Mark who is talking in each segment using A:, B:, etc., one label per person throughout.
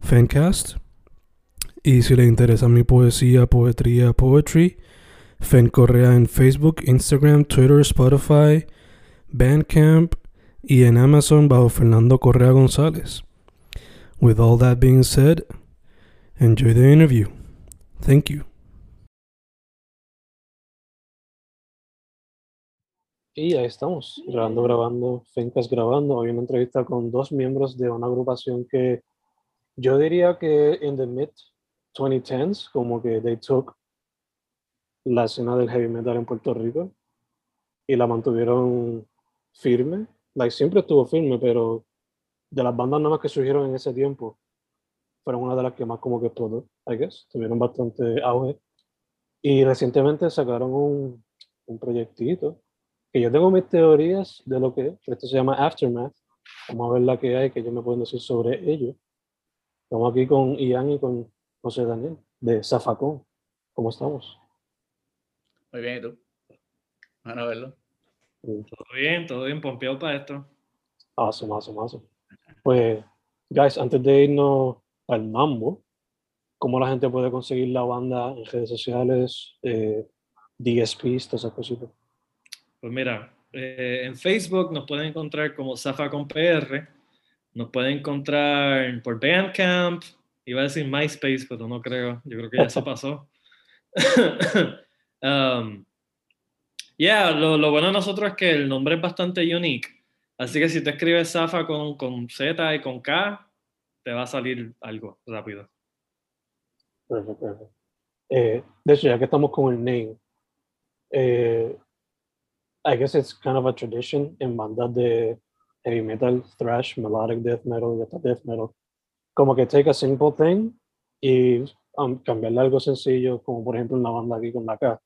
A: Fancast. Y si le interesa mi poesía, poetría, poetry, Fen Correa en Facebook, Instagram, Twitter, Spotify, Bandcamp y en Amazon bajo Fernando Correa González. With all that being said, enjoy the interview. Thank you.
B: Y ahí estamos, grabando, grabando, Fencas grabando. Hoy una entrevista con dos miembros de una agrupación que yo diría que en the mid 2010s, como que they took la escena del heavy metal en Puerto Rico y la mantuvieron firme. Like, siempre estuvo firme, pero de las bandas nuevas que surgieron en ese tiempo, fueron una de las que más como que explotó, I guess. Tuvieron bastante auge. Y recientemente sacaron un, un proyectito que yo tengo mis teorías de lo que es. Esto se llama Aftermath. Vamos a ver la que hay, que yo me pueden decir sobre ello. Estamos aquí con Ian y con José Daniel de Zafacón. ¿Cómo estamos?
C: Muy bien, ¿y tú? Van a verlo.
D: Todo bien, todo bien, pompeado para esto.
B: Awesome, awesome, awesome. Pues, guys, antes de irnos al mambo, ¿cómo la gente puede conseguir la banda en redes sociales, eh, DSPs, todas esas cositas?
D: Pues mira, eh, en Facebook nos pueden encontrar como Zafa con PR, nos pueden encontrar por Bandcamp, iba a decir MySpace, pero no creo, yo creo que ya eso pasó. um, yeah, lo, lo, bueno de nosotros es que el nombre es bastante unique, así que si te escribes Zafa con, con Z y con K, te va a salir algo rápido.
B: Perfecto, perfecto. Eh, de hecho, ya que estamos con el name, eh, I guess it's kind of a tradition en bandas de heavy metal, thrash, melodic death metal y hasta death metal. Como que take a simple thing y um, cambiarle algo sencillo, como por ejemplo una banda aquí con la K,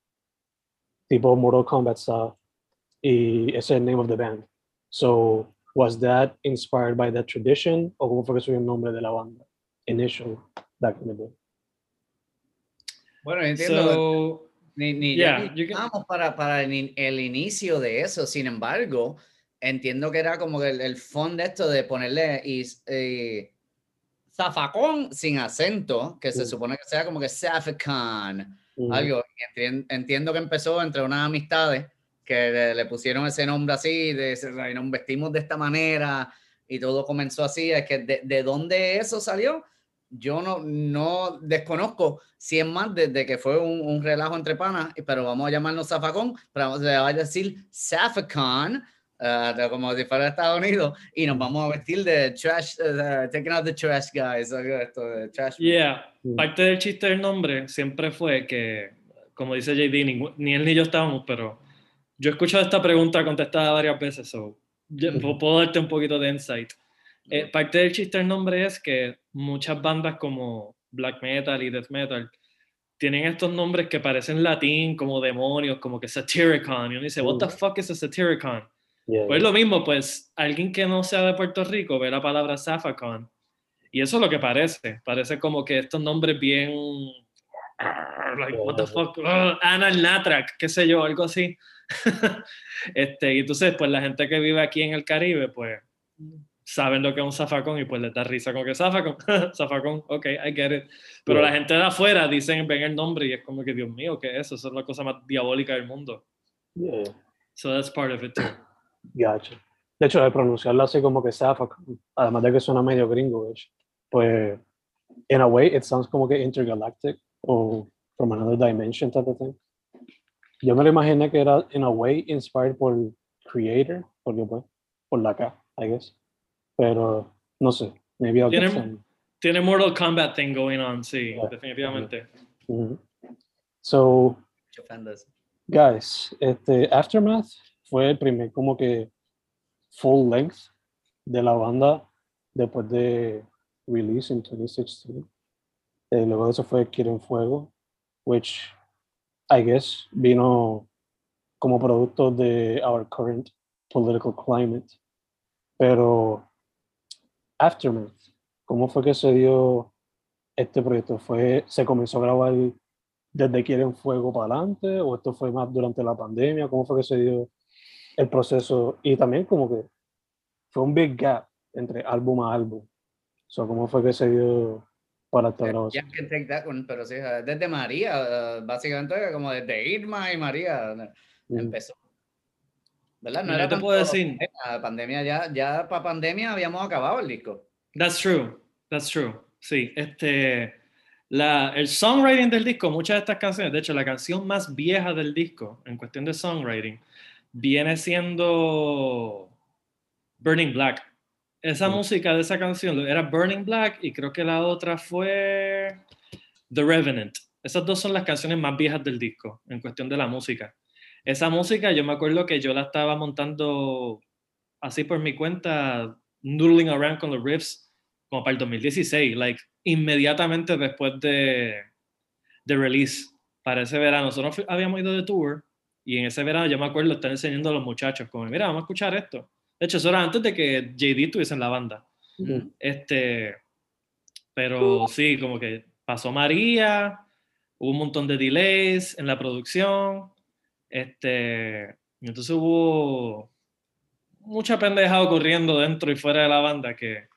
B: tipo Mortal Kombat style, y ese es el name of the band. So, was that inspired by that tradition o cómo fue que subió el nombre de la banda initial back in the day?
C: Bueno, entiendo.
D: So,
C: ni ni
D: yeah,
C: ya
D: can-
C: vamos para, para el, el inicio de eso. Sin embargo, entiendo que era como el, el fondo de esto de ponerle y, eh, zafacón sin acento, que se
B: Mm.
C: supone que sea como que zafacón.
B: Mm,
C: algo. y entien- entiendo que empezó entre unas amistades que le, le pusieron ese nombre así, de, y nos vestimos de esta manera y todo comenzó así. Es que de, de dónde eso salió, yo no, no desconozco si es más desde que fue un, un relajo entre panas, pero vamos a llamarnos Zafacón, pero se va a decir Zafacon. Eh, como si fuera Estados Unidos y nos vamos a vestir de trash, eh, taking out the trash guys, algo de esto de trash.
D: Yeah, parte del chiste del nombre siempre fue que, como dice JD, ningú- ni él ni yo estábamos, pero yo he escuchado esta pregunta contestada varias veces, so yo puedo darte un poquito de insight. Eh, parte del chiste del nombre es que muchas bandas como black metal y death metal tienen estos nombres que parecen latín, como demonios, como que Satyricon, y uno dice, what the fuck is a Satyricon?
B: Yeah,
D: Pues lo mismo, pues alguien que no sea de Puerto Rico ve la palabra Zafacon y eso es lo que parece. Parece como que estos nombres bien. Like, what the fuck? Uh, Anal Natrak, qué sé yo, algo así. este, y entonces, pues la gente que vive aquí en el Caribe, pues saben lo que es un zafacón y pues les da risa como que zafacón, zafacón, ok, I get it. Pero
B: Yeah.
D: la gente de afuera dicen, ven el nombre y es como que, Dios mío, ¿qué es eso? Eso es la cosa más diabólica del mundo.
B: yeah,
D: So that's part of it too.
B: Gotcha. De hecho, de pronunciarlo así como que Zafacon, además de que suena medio gringo, pues in a way, it sounds como que intergalactic o from another dimension type of thing. Yo me lo imaginé que era, in a way, inspired por Creator, porque pues, por la K, I guess. Pero, no sé, maybe I'll get
D: Tiene-
B: some.
D: Tiene Mortal Kombat thing going on, sí,
B: Yeah.
D: definitivamente.
B: So,
C: fan de eso.
B: guys, este, Aftermath fue el primer como que full length de la banda después de release en 2016. Eh, luego de eso fue Quieren Fuego, which I guess vino como producto de our current political climate. Pero Aftermath, ¿cómo fue que se dio este proyecto? ¿Fue, ¿Se comenzó a grabar desde Quieren Fuego para adelante o esto fue más durante la pandemia? ¿Cómo fue que se dio el proceso? Y también como que fue un big gap entre álbum a álbum. So, ¿Cómo fue que se dio para esta
C: Ya
B: grabación?
C: can take that one, pero sí, desde María, básicamente como desde Irma y María
B: Mm.
C: empezó. ¿Verdad?
D: Yo te
C: tanto
D: puedo decir-
C: La pandemia ya, ya para pandemia habíamos acabado el disco.
D: That's true, that's true. Sí, este, la, el songwriting del disco, muchas de estas canciones, de hecho, la canción más vieja del disco en cuestión de songwriting viene siendo Burning Black. Esa
B: Mm.
D: música de esa canción era Burning Black y creo que la otra fue The Revenant. Esas dos son las canciones más viejas del disco en cuestión de la música. Esa música yo me acuerdo que yo la estaba montando así por mi cuenta, noodling around con los riffs como para el 2016, like inmediatamente después de, de release. Para ese verano, nosotros habíamos ido de tour y en ese verano yo me acuerdo estar enseñando a los muchachos, como, mira, vamos a escuchar esto. De hecho, eso era antes de que JD estuviese en la banda.
B: Mm.
D: Este, pero sí, como que pasó María, hubo un montón de delays en la producción, este, y entonces hubo mucha pendejada ocurriendo dentro y fuera de la banda que,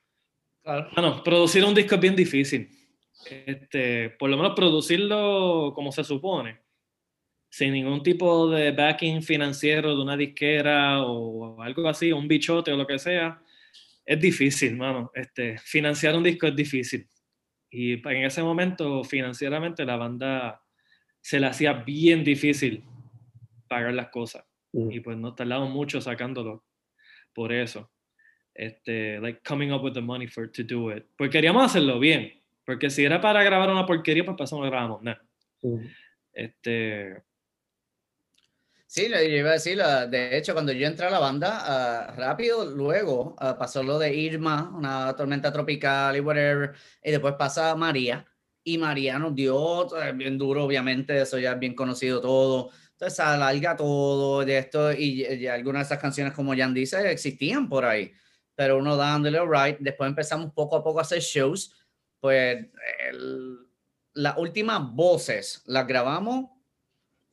C: Claro.
D: bueno, producir un disco es bien difícil. Este, por lo menos producirlo como se supone, sin ningún tipo de backing financiero de una disquera o algo así, un bichote o lo que sea, es difícil, mano. Este, financiar un disco es difícil. Y en ese momento, financieramente, la banda se le hacía bien difícil pagar las cosas.
B: Mm.
D: Y pues nos tardamos mucho sacándolo por eso. Este, like coming up with the money for to do it. Pues queríamos hacerlo bien. Porque si era para grabar una porquería, pues eso no grabamos nada.
B: Mm.
D: Este,
C: Sí, yo iba a decir, ah, de hecho, cuando yo entré a la banda, ah, rápido luego ah, pasó lo de Irma, una tormenta tropical y whatever, y después pasa María, y María nos dio bien duro, obviamente, eso ya es bien conocido todo, entonces alarga todo de esto, y, y algunas de esas canciones, como Jan dice, existían por ahí, pero uno dándole right, después empezamos poco a poco a hacer shows, pues el- las últimas voces las grabamos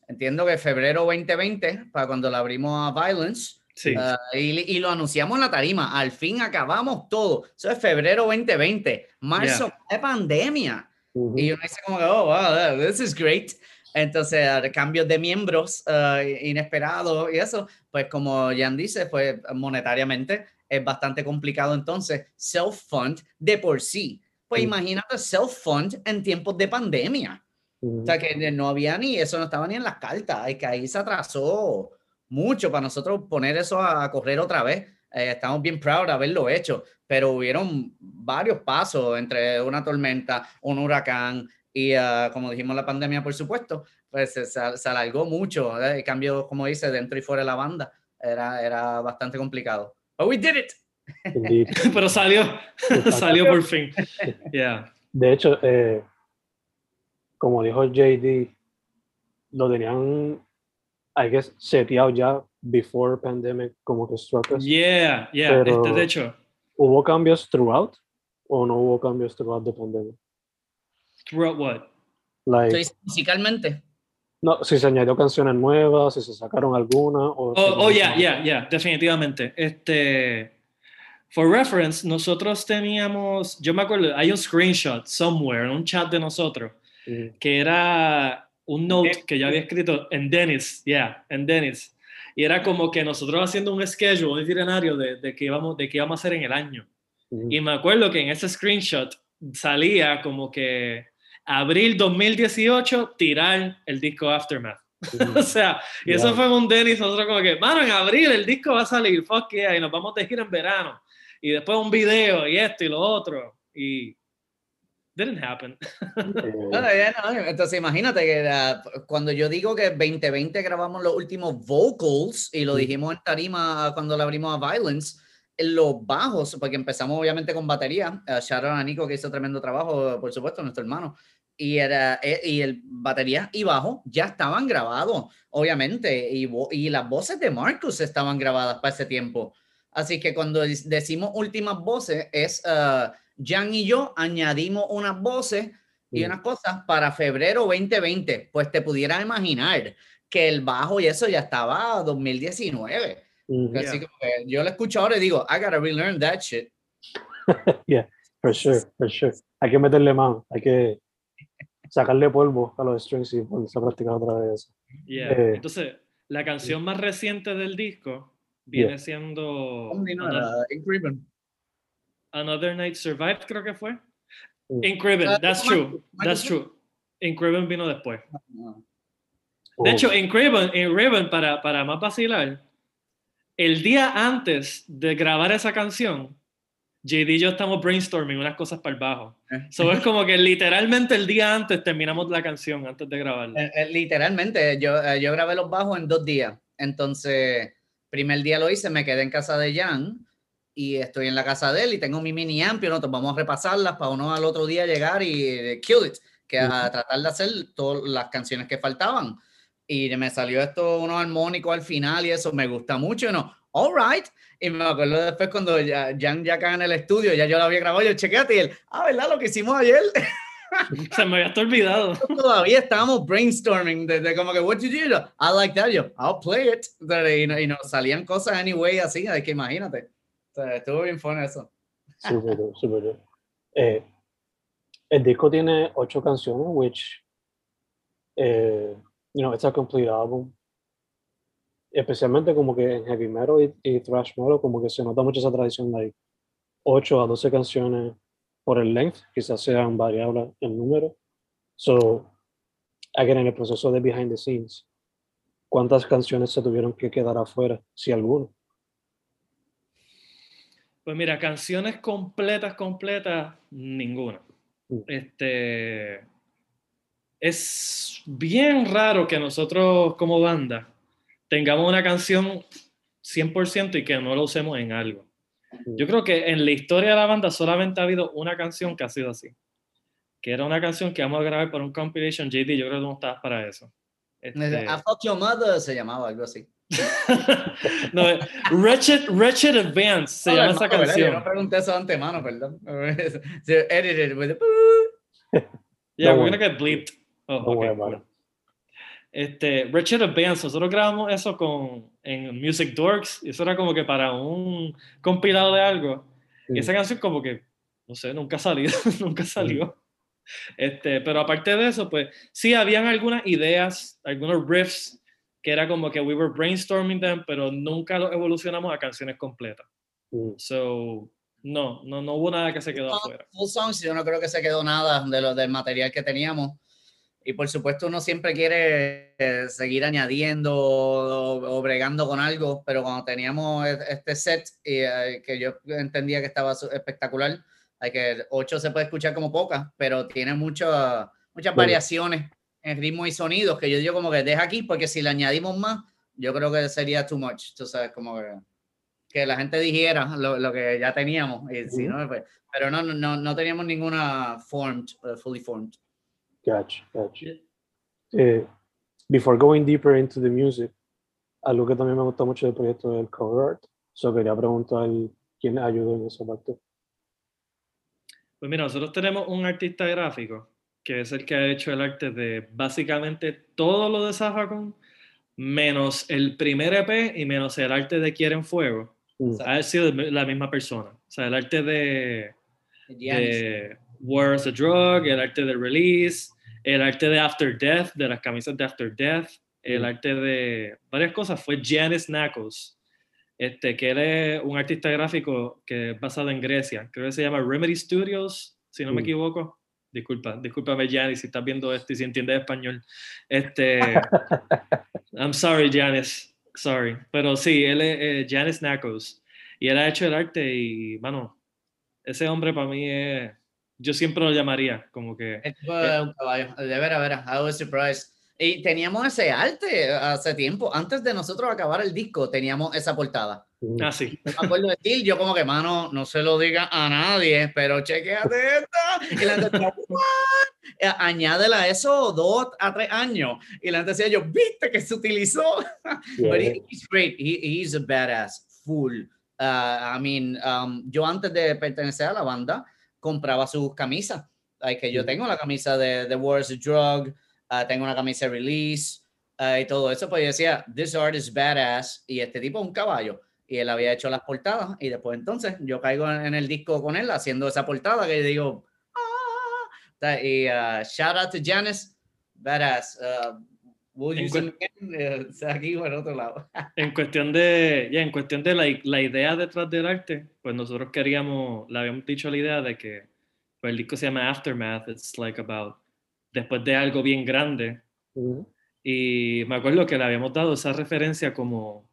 C: Entiendo que febrero 2020, para cuando la abrimos a Violence,
D: sí.
C: ah, y, y lo anunciamos en la tarima. Al fin acabamos todo. Eso es febrero 2020, marzo de pandemia.
B: Ujú.
C: Y uno dice como que, oh, wow, this is great. Entonces, cambios de miembros ah, inesperados y eso, pues como Jan dice, pues monetariamente es bastante complicado entonces self-fund de por sí. Pues imagínate self-fund en tiempos de pandemia. O sea, que no había ni eso, no estaba ni en las cartas, y que ahí se atrasó mucho para nosotros poner eso a, correr otra vez. Eh, estamos bien proud de haberlo hecho, pero hubieron varios pasos entre una tormenta, un huracán y, ah, como dijimos, la pandemia, por supuesto, pues se, se- alargó mucho. eh, El cambio, como dice, dentro y fuera de la banda era, era bastante complicado. But we did it.
D: Pero salió, salió por fin. Yeah.
B: De hecho, eh, como dijo JD, lo tenían, I guess, seteado ya before pandemic, como que struck us.
D: Yeah, yeah.
B: Pero-
D: Este, de hecho,
B: ¿Hubo cambios throughout o no hubo cambios throughout the pandemic?
D: throughout what?
B: Like,
C: musicalmente,
B: no, si se añadió canciones nuevas, si se sacaron alguna o...
D: Oh, oh, yeah, yeah, yeah, definitivamente. Este, for reference, nosotros teníamos, yo me acuerdo, hay un screenshot somewhere, en un chat de nosotros,
B: Ujú.
D: que era un note que yo había escrito en Dennis, yeah, en Dennis. Y era como que nosotros haciendo un schedule, un itinerario de, de, qué íbamos, de qué íbamos a hacer en el año.
B: Ujú.
D: Y me acuerdo que en ese screenshot salía como que abril 2018 tirar el disco Aftermath. o sea, y eso
B: Wow.
D: fue un Dennis, nosotros como que, mano, en abril el disco va a salir, fuck yeah, y nos vamos de gira en verano. Y después un video y esto y lo otro. Y didn't happen.
C: No, ya no, Entonces, imagínate que era- cuando yo digo que 2020 grabamos los últimos vocals y lo
B: Mm.
C: dijimos en tarima cuando le abrimos a Violence, en los bajos, porque empezamos obviamente con batería. Uh, shout out a Nico que hizo tremendo trabajo, por supuesto, nuestro hermano. Y, era, eh, y el batería y bajo ya estaban grabados, obviamente, y, y las voces de Marcus estaban grabadas para ese tiempo. Así que cuando decimos últimas voces, es uh, Jan y yo añadimos unas voces y unas cosas para febrero 2020. Pues te pudieras imaginar que el bajo y eso ya estaba 2019.
B: mm,
C: Así que pues, yo lo escucho ahora y digo, I gotta relearn that shit.
B: For sure, for sure. Hay que meterle mano, hay que sacarle polvo a los strings y ponerse a practicar otra vez.
D: Yeah.
B: Eh,
D: Entonces, la canción más reciente del disco viene siendo. Another,
C: Uh, Ribbon.
D: Another Night Survived, creo que fue. Ribbon,
C: Ah,
D: that's true, that's true. Ribbon vino después.
B: Oh,
D: De hecho, Ink Ribbon, para, para más vacilar, el día antes de grabar esa canción, JD y yo estamos brainstorming unas cosas para el bajo.
C: Eh.
D: So es como que literalmente el día antes terminamos la canción, antes de grabarla.
C: Eh, eh, literalmente, yo, eh, yo grabé los bajos en dos días. Entonces, primer día lo hice, me quedé en casa de Jan y estoy en la casa de él y tengo mi mini amp y nosotros vamos a repasarlas para uno al otro día llegar y eh, kill it, que a tratar de hacer todas las canciones que faltaban. Y me salió esto, uno armónico al final y eso me gusta mucho. No, all right. Y me acuerdo después cuando ya, Jan ya acá en el estudio, ya yo lo había grabado, yo chequeate y él, ah, ¿verdad? Lo que hicimos ayer.
D: Se me había olvidado.
C: todavía estábamos brainstorming de, de como que, what did you do? I like that, yo, I'll play it. Y, no- y nos salían cosas anyway así, de que imagínate. Estuvo bien fun eso.
B: Super dope. Eh, el disco tiene ocho canciones, which, eh, you know, it's a complete album. Especialmente como que en heavy metal y, y thrash metal, como que se nota mucho esa tradición, like 8 a 12 canciones por el length, quizás sean variables el número. So, again, en el proceso de behind the scenes, ¿cuántas canciones se tuvieron que quedar afuera, si alguno?
D: Pues mira, canciones completas, completas, ninguna.
B: Mm.
D: Este, es bien raro que nosotros como banda tengamos una canción 100% y que no la usemos en algo. Yo creo que en la historia de la banda solamente ha habido una canción que ha sido así. Que era una canción que vamos a grabar para un compilation JD. Yo creo que tú no estabas para eso. Este,
C: I fuck your mother se llamaba algo así.
D: No, Wretched, Wretched Advance se llama esa
C: ¿verdad? Yo
D: canción.
C: no pregunté eso de antemano, perdón. So, edited with a-
D: Yeah,
B: Don't
D: we're
B: worry.
D: gonna get bleeped. Oh,
B: Don't
D: okay, cool. Este, Wretched Advance, nosotros grabamos eso con, en Music Dorks, y eso era como que para un compilado de algo. Y esa canción como que, no sé, nunca salió, nunca salió. Este, pero aparte de eso, pues sí, habían algunas ideas, algunos riffs, que era como que we were brainstorming them, pero nunca lo evolucionamos a canciones completas.
B: Mm.
D: So, no, no, no hubo nada que se quedó afuera.
C: Full songs, yo no creo que se quedó nada de lo, del material que teníamos. Y por supuesto uno siempre quiere eh, seguir añadiendo o, o bregando con algo, pero cuando teníamos e- este set y, eh, que yo entendía que estaba espectacular, hay que 8 se puede escuchar como pocas, pero tiene muchas muchas
B: Bueno.
C: variaciones en ritmo y sonidos que yo digo como que deja aquí porque si le añadimos más, yo creo que sería too much, tú sabes, como que, que la gente dijera lo, lo que ya teníamos, y si
B: Ujú.
C: no, pues, pero no, no- no, no teníamos ninguna formed, uh, fully formed.
B: Gotcha, gotcha.
D: Yeah.
B: Eh, before going deeper into the music, algo que también me gustó mucho del proyecto del cover art. So quería preguntar quién ayudó en esa parte.
D: Pues mira, nosotros tenemos un artista gráfico que es el que ha hecho el arte de básicamente todo lo de Zafacon, menos el primer EP y menos el arte de Quieren Fuego.
B: Mm,
D: Ha sido la misma persona. O sea, el arte de, de War is a Drug, el arte de Release, el arte de After Death, de las camisas de After Death, el
B: Mm.
D: arte de varias cosas fue Janice Knuckles, este, que él es un artista gráfico que es basado en Grecia. Creo que se llama Remedy Studios si no me
B: Mm.
D: equivoco. Disculpa, discúlpame, Janice, si estás viendo esto y si entiendes español. Este, I'm sorry, Janice, sorry. Pero sí, él es eh, Janice Knuckles y él ha hecho el arte y, mano, ese hombre para mí es, yo siempre lo llamaría como que,
C: es un caballo, de veras, veras, I was surprised. Y teníamos ese arte hace tiempo, antes de nosotros acabar el disco, teníamos esa portada.
D: Ah, sí,
C: Me acuerdo de ti, yo como que, mano, no se lo diga a nadie, pero chequéate esta. Y la gente decía, "What?". Añádela a eso dos a tres años. Y la gente decía yo, viste que se utilizó. But
B: Yeah.
C: he- he's great. He, he's a badass, full. Uh, I mean, um, yo antes de pertenecer a la banda, compraba sus camisas. Like, que yo
B: Mm.
C: tengo la camisa de The War is a Drug, uh, tengo una camisa de Release uh, y todo eso. Pues yo decía, this art is badass. Y este tipo es un caballo. Y él había hecho las portadas. Y después entonces yo caigo en, el disco con él haciendo esa portada que digo, ah. Y uh, shout out to Janice, badass. Uh,
D: En
C: eh, aquí o en otro lado.
D: en cuestión de, ya, en cuestión de la, la idea detrás del arte, pues nosotros queríamos, le habíamos dicho la idea de que pues el disco se llama Aftermath, it's like about, después de algo bien grande,
B: Mm.
D: y me acuerdo que le habíamos dado esa referencia como,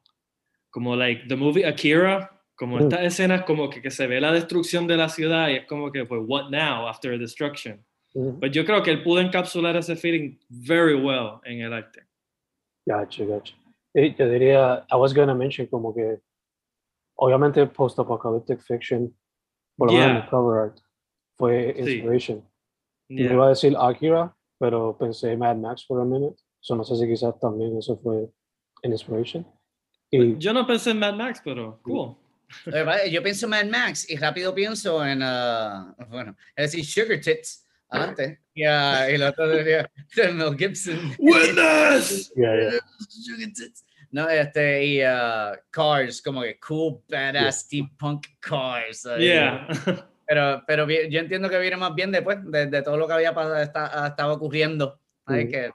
D: como like the movie Akira, como
B: Mm.
D: estas escenas como que, que se ve la destrucción de la ciudad y es como que pues what now after destruction.
B: Mm.
D: Pues yo creo que él pudo encapsular ese feeling very well en el arte.
B: Gotcha, gotcha. Y yo diría, I was gonna mention como que, obviamente post-apocalyptic fiction, por lo menos
D: Yeah.
B: cover art, fue
D: Sí.
B: inspiration. Yo
D: Yeah.
B: iba a decir Akira, pero pensé Mad Max for a minute. So no sé si quizás también eso fue an inspiration. Y
D: Yo no pensé en Mad Max, pero cool.
C: Eh, Yo pienso en Mad Max y rápido pienso en, ah, bueno, es decir, Sugar Tits antes. Y, ah, y la otra diría de Mel Gibson.
D: ¡Witness!
B: yeah, yeah.
C: Sugar Tits. No, este, y ah, Cars, como que cool, badass, steampunk cars. ah,
D: Yeah.
C: Pero, pero yo entiendo que viene más bien después de, de todo lo que había pasado, está- estaba ocurriendo. Ay,
B: Ujú.
C: que,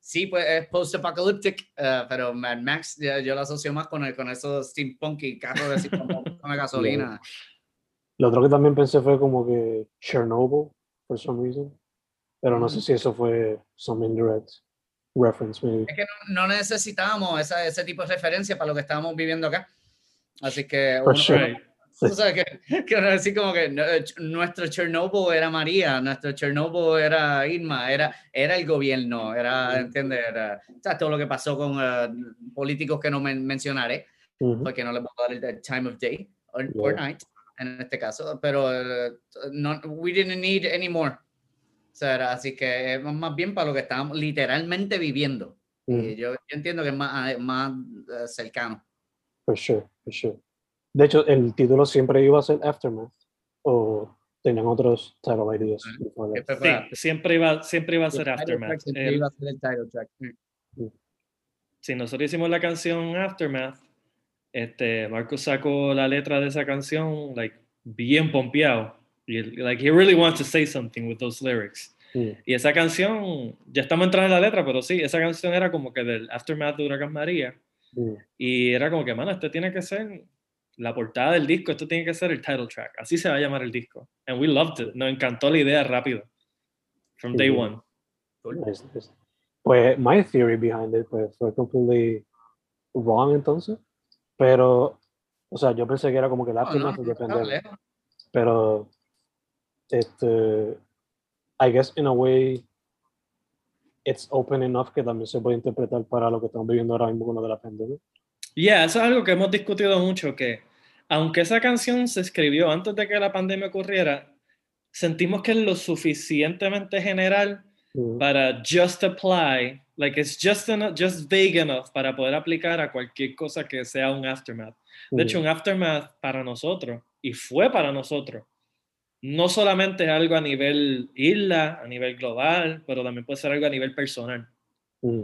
C: sí, pues es post-apocalyptic, ah, pero Mad Max ya- yo lo asocio más con, el, con esos steampunk y carros de steampunk con gasolina.
B: Lo otro que también pensé fue como que Chernobyl, for some reason. Pero no sé
C: Mm.
B: si eso fue some indirect reference, maybe.
C: Es que no, no necesitábamos esa, ese tipo de referencia para lo que estábamos viviendo acá. Así que uno-
B: sure.
C: Tú sabes que, que decir como que eh, nuestro Chernobyl era María, nuestro Chernobyl era Irma, era, era el gobierno, era, ¿entiendes? Era, o sea, todo lo que pasó con eh, políticos que no men- mencionaré,
B: Ujú.
C: porque no les voy a dar el time of day or, or
B: Yeah.
C: night en este caso, pero eh, no, we didn't need any more. O sea, era- así que es más bien para lo que estábamos literalmente viviendo.
B: Ujú.
C: Y yo, yo entiendo que es más, más cercano.
B: For sure, for sure. De hecho, el título siempre iba a ser Aftermath. O tenían otros title ideas.
D: Sí, siempre iba, siempre iba a ser Aftermath.
C: siempre iba a ser el title track.
D: Si nosotros hicimos la canción Aftermath, este, Marcos sacó la letra de esa canción, like, bien pompeado. Y, like, he really wants to say something with those lyrics.
B: Mm.
D: Y esa canción, ya estamos entrando en la letra, pero sí, esa canción era como que del Aftermath de Huracán María.
B: Mm.
D: Y era como que, mano, este tiene que ser la portada del disco, esto tiene que ser el title track. Así se va a llamar el disco. And we loved it. Nos encantó la idea rápido. From day one.
B: Nice, nice. Pues my theory behind it pues, fue completely wrong entonces. Pero, o sea, yo pensé que era como que el
C: No, no,
B: Aftermath
C: no,
B: de
C: estaba
B: pandemia.
C: lejos.
B: Pero, este, I guess in a way, it's open enough que también se puede interpretar para lo que estamos viviendo ahora mismo con lo de la pandemia.
D: Yeah, eso es algo que hemos discutido mucho, que aunque esa canción se escribió antes de que la pandemia ocurriera, sentimos que es lo suficientemente general
B: Mm,
D: para just apply, like it's just, enough, just vague enough para poder aplicar a cualquier cosa que sea un aftermath. De hecho, un aftermath para nosotros, y fue para nosotros, no solamente es algo a nivel isla, a nivel global, pero también puede ser algo a nivel personal.
B: mm,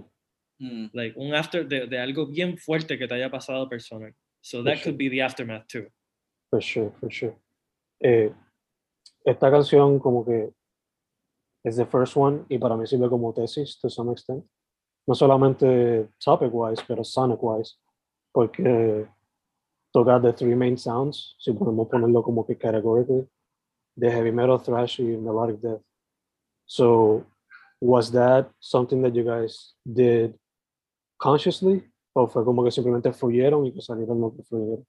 C: Mm.
D: Like un after de, de algo bien fuerte que te haya pasado personal. So that could be the aftermath too.
B: For sure, for sure. Eh, esta canción como que es the first one y para mí sirve como tesis to some extent. No solamente topic wise, pero sonic wise, porque toca the three main sounds, si podemos ponerlo como que categorically, de heavy metal, thrash y melodic death. So, was that something that you guys did consciously? ¿O fue como que simplemente fluyeron y que salieron lo que fluyeron?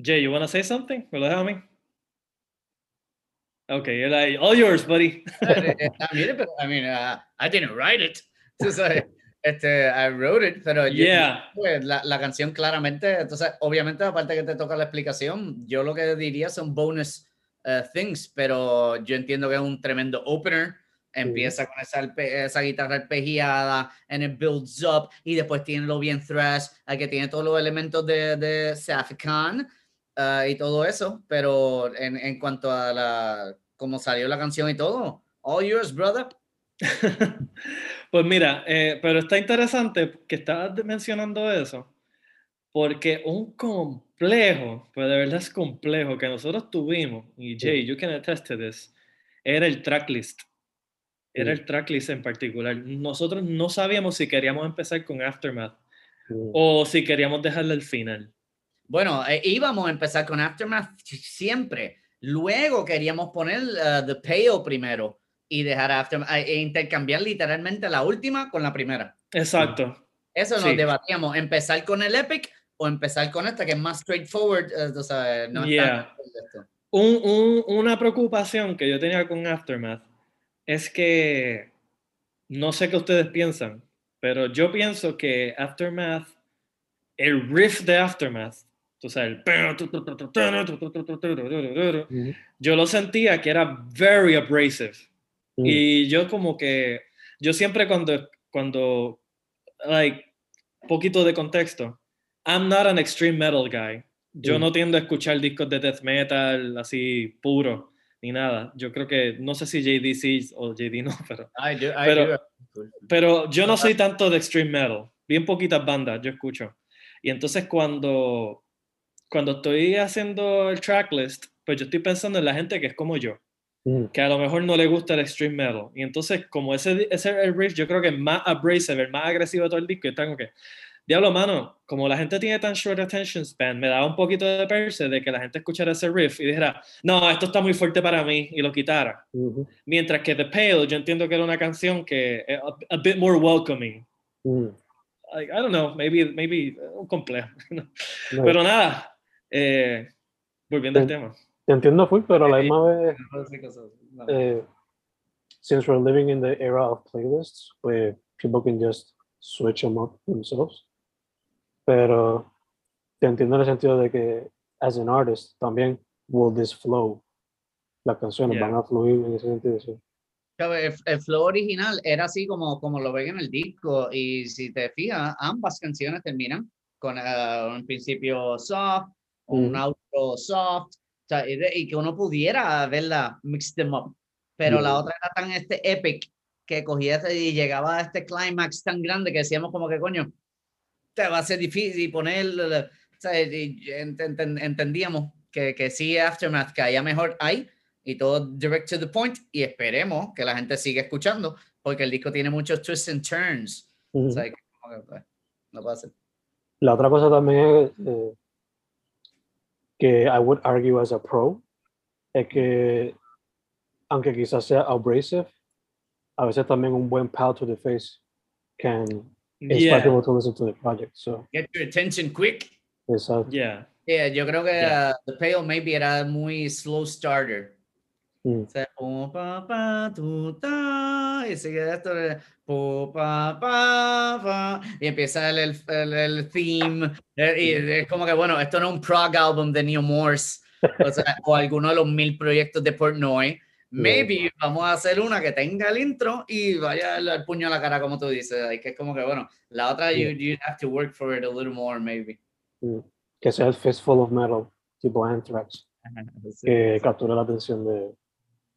D: Jay, you want to say something? ¿Me lo dejas a mí? Okay, you're like, all yours, buddy.
C: I mean, but I mean, uh, I didn't write it. Entonces, este, I wrote it, pero yo-
D: Yeah.
C: pues, la, la canción claramente, entonces, obviamente, aparte que te toca la explicación, yo lo que diría son bonus uh, things, pero yo entiendo que es un tremendo opener. Empieza con esa, esa guitarra arpegiada, and it builds up, y después tiene lo bien thrash, que tiene todos los elementos de, de uh, y todo eso, pero en, en cuanto a la, cómo salió la canción y todo, all yours, brother.
D: Pues mira, eh, pero está interesante que estabas mencionando eso, porque un complejo, pues de verdad es complejo, que nosotros tuvimos, y Jay, you can attest to this, era el tracklist. Era el tracklist en particular. Nosotros no sabíamos si queríamos empezar con Aftermath o si queríamos dejarle al final.
C: Bueno, eh, íbamos a empezar con Aftermath siempre. Luego queríamos poner uh, The Pale primero y dejar Aftermath, e intercambiar literalmente la última con la primera.
D: Exacto.
C: Eso nos
D: Sí.
C: debatíamos, empezar con el Epic o empezar con esta que es más straightforward. eh, sabes, no es tan-
D: Yeah. Un- un- una preocupación que yo tenía con Aftermath es que no sé qué ustedes piensan, pero yo pienso que Aftermath, el riff de Aftermath, tú sabes, el
B: Mm.
D: yo lo sentía que era very abrasive.
B: Mm.
D: Y yo como que, yo siempre cuando, cuando, like, poquito de contexto, I'm not an extreme metal guy. Yo
B: Mm.
D: no tiendo a escuchar discos de death metal así puro, ni nada. Yo creo que, no sé si JD sí o JD no, pero,
C: I do- I
D: Pero-
C: do.
D: pero yo no soy tanto de extreme metal. Bien poquitas bandas yo escucho. Y entonces cuando, cuando estoy haciendo el tracklist, pues yo estoy pensando en la gente que es como yo
B: Mm.
D: que a lo mejor no le gusta el extreme metal. Y entonces, como ese, ese el riff, yo creo que es más abrasive, el más agresivo de todo el disco, y está como que, diablo, mano, como la gente tiene tan short attention span, me daba un poquito de perse de que la gente escuchara ese riff y dijera, no, esto está muy fuerte para mí, y lo quitara.
B: Mhm.
D: Mientras que The Pale, yo entiendo que era una canción que es a, a bit more welcoming.
B: Mm.
D: Like, I don't know, maybe, maybe eh, un complejo.
B: No,
D: Pero nada, eh, volviendo al tema.
B: Te entiendo full, pero a la
C: Sí.
B: misma vez,
C: no.
B: eh, since we're living in the era of playlists, where people can just switch them up themselves. Pero te entiendo en el sentido de que, as an artist, también will this flow. Las canciones
D: Yeah.
B: van a fluir en ese sentido. sí.
C: El, el flow original era así como, como lo ven en el disco y si te fijas, ambas canciones terminan con eh, un principio soft, un
B: Mm.
C: outro soft, o sea, y, de- y que uno pudiera verla, mix them up, pero la
B: Yeah.
C: otra era tan este epic que cogía y llegaba a este climax tan grande que decíamos como que coño, te va a ser difícil poner, o sea, ent- ent- entendíamos que, que sí Aftermath caía mejor ahí y todo direct to the point y esperemos que la gente siga escuchando porque el disco tiene muchos twists and turns.
B: Ujú.
C: O sea, que pues, no pasa.
B: La otra cosa también es eh, que I would argue as a pro es que aunque quizás sea abrasive, a veces también un buen pow to the face can inspire
D: Yeah,
B: people to listen to the project. So,
C: Get your attention quick.
B: exacto.
D: yeah.
C: Yeah, yo creo que
D: Yeah.
C: uh, The Pale maybe era muy slow starter.
B: Mm.
C: O sea, po, pa, pa, tu, ta, y sigue esto de po, pa, pa, pa, y empieza el, el, el, theme. eh, Y es como que, bueno, esto no es un prog album de Neil Morse o, sea, o alguno de los mil proyectos de Portnoy. Maybe vamos a hacer una que tenga el intro y vaya el, el puño a la cara, como tú dices. ahí Que es como que, bueno, la otra, you, you have to work for it a little more, maybe.
B: Mm. Que sea el fistful of metal, tipo Anthrax,
C: Sí.
B: que captura la atención de,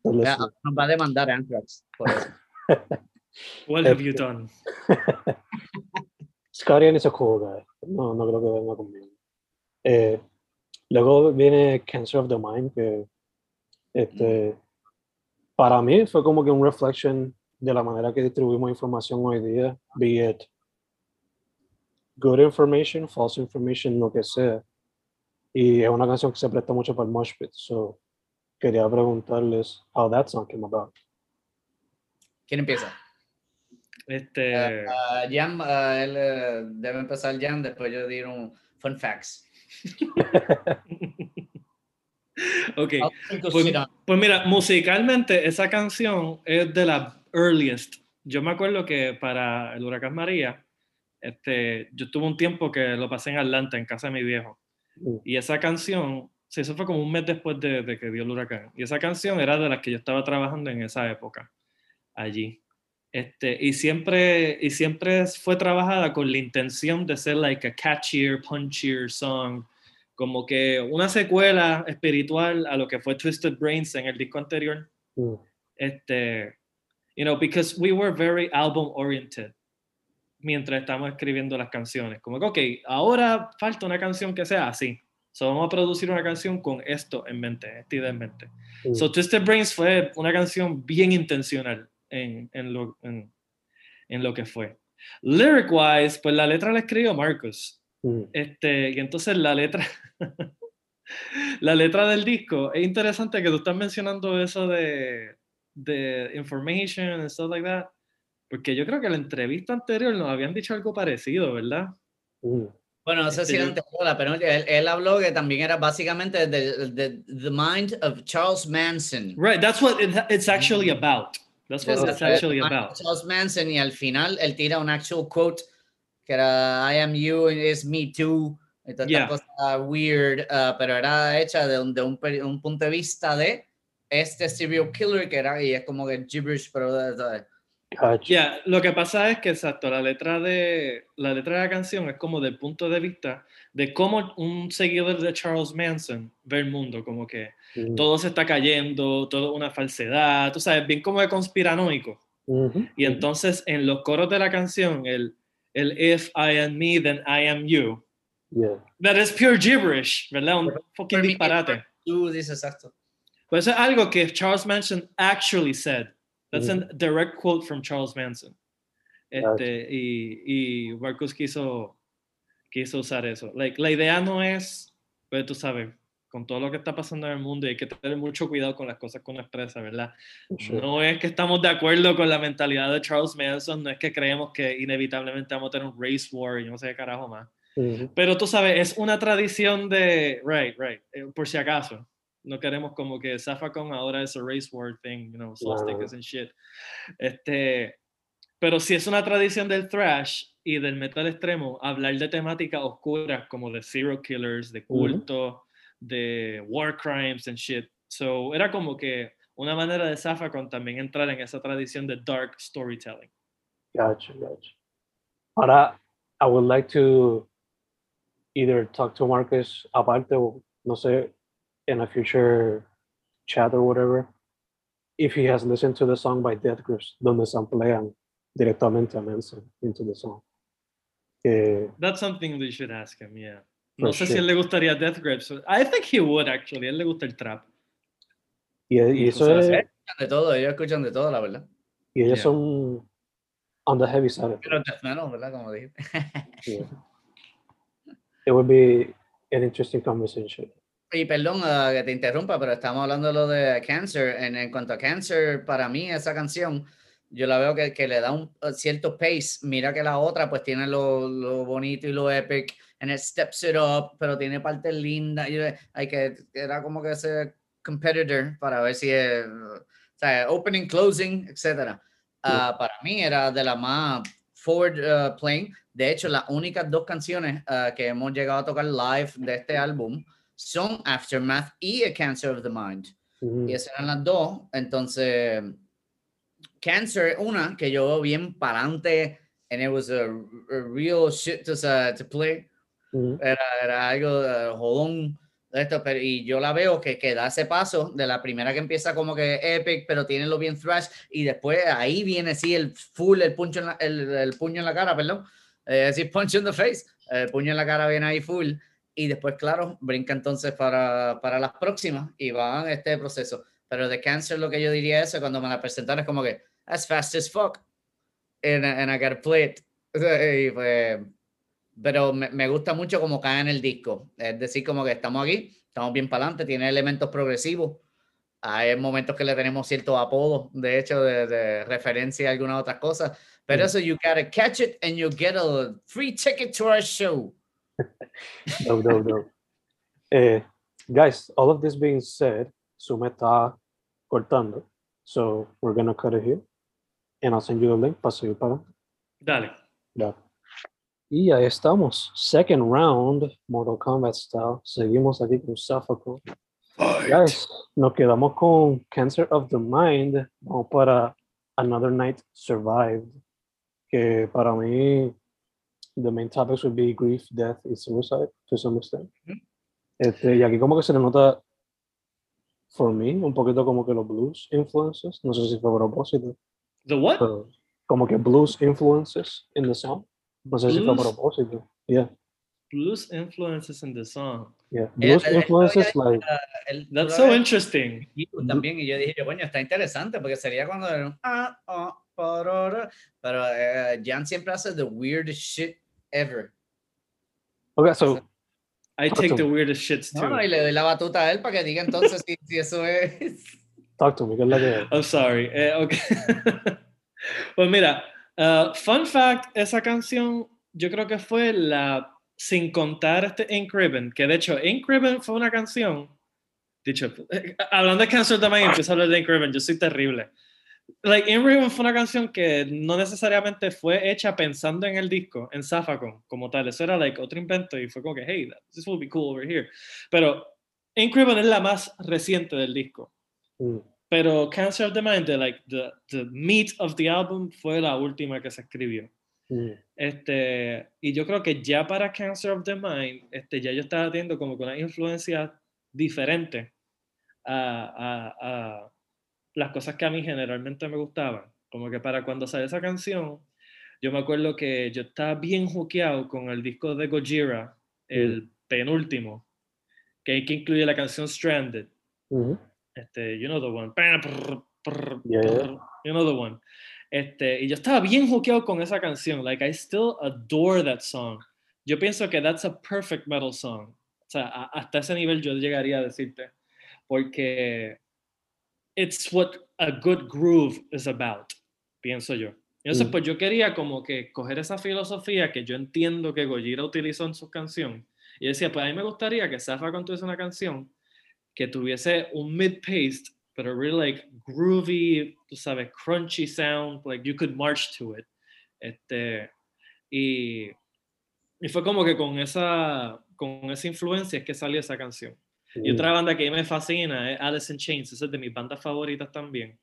B: del
C: Ya. Nos va a demandar Anthrax por eso.
D: What have you done?
B: Scotty is a cool guy. No, no creo que venga conmigo. Eh, luego viene Cancer of the Mind, que este, para mí fue como que un reflection de la manera que distribuimos información hoy día, be it good information, false information, lo que sea. Y es una canción que se presta mucho para el mosh pit. So, quería preguntarles how that song came about.
C: ¿Quién empieza?
D: Este,
C: Ah, Jan, ah, él, debe empezar Jan, después yo diré un fun facts.
D: ok. Pues, pues mira, musicalmente esa canción es de la earliest. Yo me acuerdo que para el huracán María, este, yo tuve un tiempo que lo pasé en Atlanta, en casa de mi viejo.
B: Mm.
D: Y esa canción, sí, eso fue como un mes después de, de que dio el huracán. Y esa canción era de las que yo estaba trabajando en esa época, allí. Este, y, siempre, y siempre fue trabajada con la intención de ser like a catchier, punchier song, como que una secuela espiritual a lo que fue Twisted Brains en el disco anterior.
B: Mm.
D: Este, you know, because we were very album oriented mientras estamos escribiendo las canciones. Como que, ok, ahora falta una canción que sea así. So vamos a producir una canción con esto en mente, esta idea en mente.
B: Mm.
D: So Twisted Brains fue una canción bien intencional en, en, lo, en, en lo que fue. Lyric wise, pues la letra la escribió Marcus.
B: Mm.
D: Este, y entonces la letra, la letra del disco, es interesante que tú estás mencionando eso de, de information and stuff like that, porque yo creo que en la entrevista anterior nos habían dicho algo parecido, ¿verdad?
B: Mm.
C: Bueno, no sé
D: Este,
C: si antes la penúltima, él, él habló que también era básicamente de, de- The Mind of Charles Manson.
D: Right, that's what it- it's actually about. That's what it's actually
C: The
D: about.
C: Charles Manson y al final él tira un actual quote que era I am you and it's me too. Y toda esta
D: Yeah.
C: cosa weird, ah, pero era hecha de un, de un, un punto de vista de este serial killer que era, y es como que gibberish, pero de- de-
B: Gotcha.
D: Yeah, lo que pasa es que exacto, la letra de la letra de la canción es como del punto de vista de cómo un seguidor de Charles Manson ve el mundo, como que
B: Mm.
D: todo se está cayendo, todo es una falsedad, tú sabes, bien como de conspiranoico. Y entonces en los coros de la canción, el, el if I am me, then I am you,
B: Yeah.
D: that is pure gibberish, ¿verdad? Un fucking disparate.
C: tú dices exacto.
D: Pues eso es algo que Charles Manson actually said. That's
B: Ujú.
D: a mm. direct quote from Charles Manson.
B: Gotcha.
D: Este, y, y Marcus quiso, quiso usar eso. Like, la idea no es, pero tú sabes, con todo lo que está pasando en el mundo y hay que tener mucho cuidado con las cosas que uno expresa, ¿verdad?
B: Sure.
D: No es que estamos de acuerdo con la mentalidad de Charles Manson, no es que creemos que inevitablemente vamos a tener un race war y no sé qué carajo más. Pero tú sabes, es una tradición de, right, right, eh, por si acaso. No queremos como que Zafacon ahora es a race war thing, you know, swastikas and shit. Este, pero si es una tradición del thrash y del metal extremo, hablar de temáticas oscuras como de serial killers, de culto, de war crimes and shit. So, era como que una manera de Zafacon también entrar en esa tradición de dark storytelling.
B: Gotcha, gotcha. Ahora, I would like to either talk to Marcus aparte o no sé, in a future chat or whatever, if he has listened to the song by Death Grips, donde samplean directamente a Manson into the song. Que,
D: That's something we should ask him, yeah. No sé si él le gustaría Death Grips. I think he would actually. A él le gusta el trap.
B: y, y
D: Y
B: eso es.
C: Escuchan de todo, ellos escuchan de todo, la verdad.
B: y ellos
D: Yeah.
B: son on the heavy side
C: Pero death metal, ¿verdad? Como dije.
B: Yeah. It would be an interesting conversation.
C: Y perdón ah, que te interrumpa, pero estamos hablando de lo de Cancer. En, en cuanto a Cancer, para mí esa canción, yo la veo que, que le da un uh, cierto pace. Mira que la otra pues tiene lo, lo bonito y lo epic, and it steps it up, pero tiene partes lindas. eh, Hay que, era como que ese competitor para ver si es, o sea, opening, closing, etcétera. Ah, para mí era de la más forward uh, playing. De hecho, las únicas dos canciones ah, que hemos llegado a tocar live de este álbum son Aftermath y A Cancer of the Mind.
B: Mhm.
C: Y esas eran las dos. Entonces, Cancer, una que yo veo bien para adelante, and it was a, a real shit to, uh, to play. Era, era algo eh, jodón esto, pero, y yo la veo que, que da ese paso de la primera que empieza como que epic, pero tiene lo bien thrash, y después ahí viene sí el full, el, puncho en la- el, el puño en la cara, perdón, eh, decir punch in the face, el puño en la cara viene ahí full, y después, claro, brinca entonces para, para las próximas y van este proceso. Pero de Cancer lo que yo diría es cuando me la presentaron es como que, that's fast as fuck, and, and I gotta play it. Y pues, pero me, me gusta mucho como cae en el disco. Es decir, como que estamos aquí, estamos bien para adelante, tiene elementos progresivos. Hay momentos que le tenemos ciertos apodos, de hecho, de, de referencia a algunas otras cosas. Pero
B: Mm.
C: eso, you gotta catch it and you get a free ticket to our show.
B: Dope, dope, dope. Eh, guys, all of this being said, Sume está cortando. So we're gonna cut it here. And I'll send you the link para seguir para.
D: Dale.
B: Ya. Y ahí estamos. Second round, Mortal Kombat style. Seguimos aquí con Safako. Guys, nos quedamos con Cancer of the Mind. Vamos para Another Night Survived. Que para mí, the main topics would be grief, death y suicide to some extent.
C: Ujú.
B: Este, y aquí como que se le nota, for me, un poquito como que los blues influences. No sé si fue a propósito.
D: The what?
B: pero como que blues influences in the song. No sé si fue a
D: Blues?
B: propósito. Yeah,
D: Blues influences in the song.
B: yeah.
C: Yeah,
B: Blues
C: the- the-
B: influences like
C: El-
D: That's so
C: lo ves
D: interesting.
C: y tú también, y yo dije, yo, coño, está interesante, porque sería cuando era un, ah, ah, parara, pero eh, Jan siempre hace the weirdest shit ever.
B: okay. So
D: I take the weirdest shits
C: No,
D: too.
C: no, y le doy la batuta a él para que diga entonces si, si eso es.
B: talk to me. ¿Qué es
D: I'm sorry. Eh, okay. pues mira, uh, fun fact, esa canción yo creo que fue la, sin contar este Ink Ribbon, que de hecho Ink Ribbon fue una canción, dicho, eh, hablando de Cancer también, empiezo a hablar de Ink Ribbon, yo soy terrible. Like, Ink Ribbon fue una canción que no necesariamente fue hecha pensando en el disco, en Zafacon, como tal. Eso era like otro invento y fue como que, hey, this will be cool over here. Pero Ink Ribbon es la más reciente del disco.
B: Mm,
D: Pero Cancer of the Mind, the, like the, the meat of the album, fue la última que se escribió.
B: mm,
D: Este, y yo creo que ya para Cancer of the Mind, este, ya yo estaba teniendo como que una influencia diferente a, a- a las cosas que a mí generalmente me gustaban. Como que para cuando salió esa canción, yo me acuerdo que yo estaba bien juqueado con el disco de Gojira, el penúltimo, que, que incluye la canción Stranded. Este, you know the one.
B: Yeah,
D: You know the one. Este, y yo estaba bien juqueado con esa canción. Like, I still adore that song. Yo pienso que that's a perfect metal song. O sea, a- hasta ese nivel yo llegaría a decirte. Porque it's what a good groove is about, pienso yo. Entonces,
B: Mm.
D: pues yo quería como que coger esa filosofía que yo entiendo que Gojira utilizó en su canción. Y decía, pues a mí me gustaría que Safa tuviese una canción que tuviese un mid-paced, pero really like groovy, tú sabes, crunchy sound, like you could march to it. Este, y, y fue como que con esa, con esa influencia es que salió esa canción. Y
B: mm,
D: otra banda que a me fascina es Alice in Chains, esa es de mis bandas favoritas también.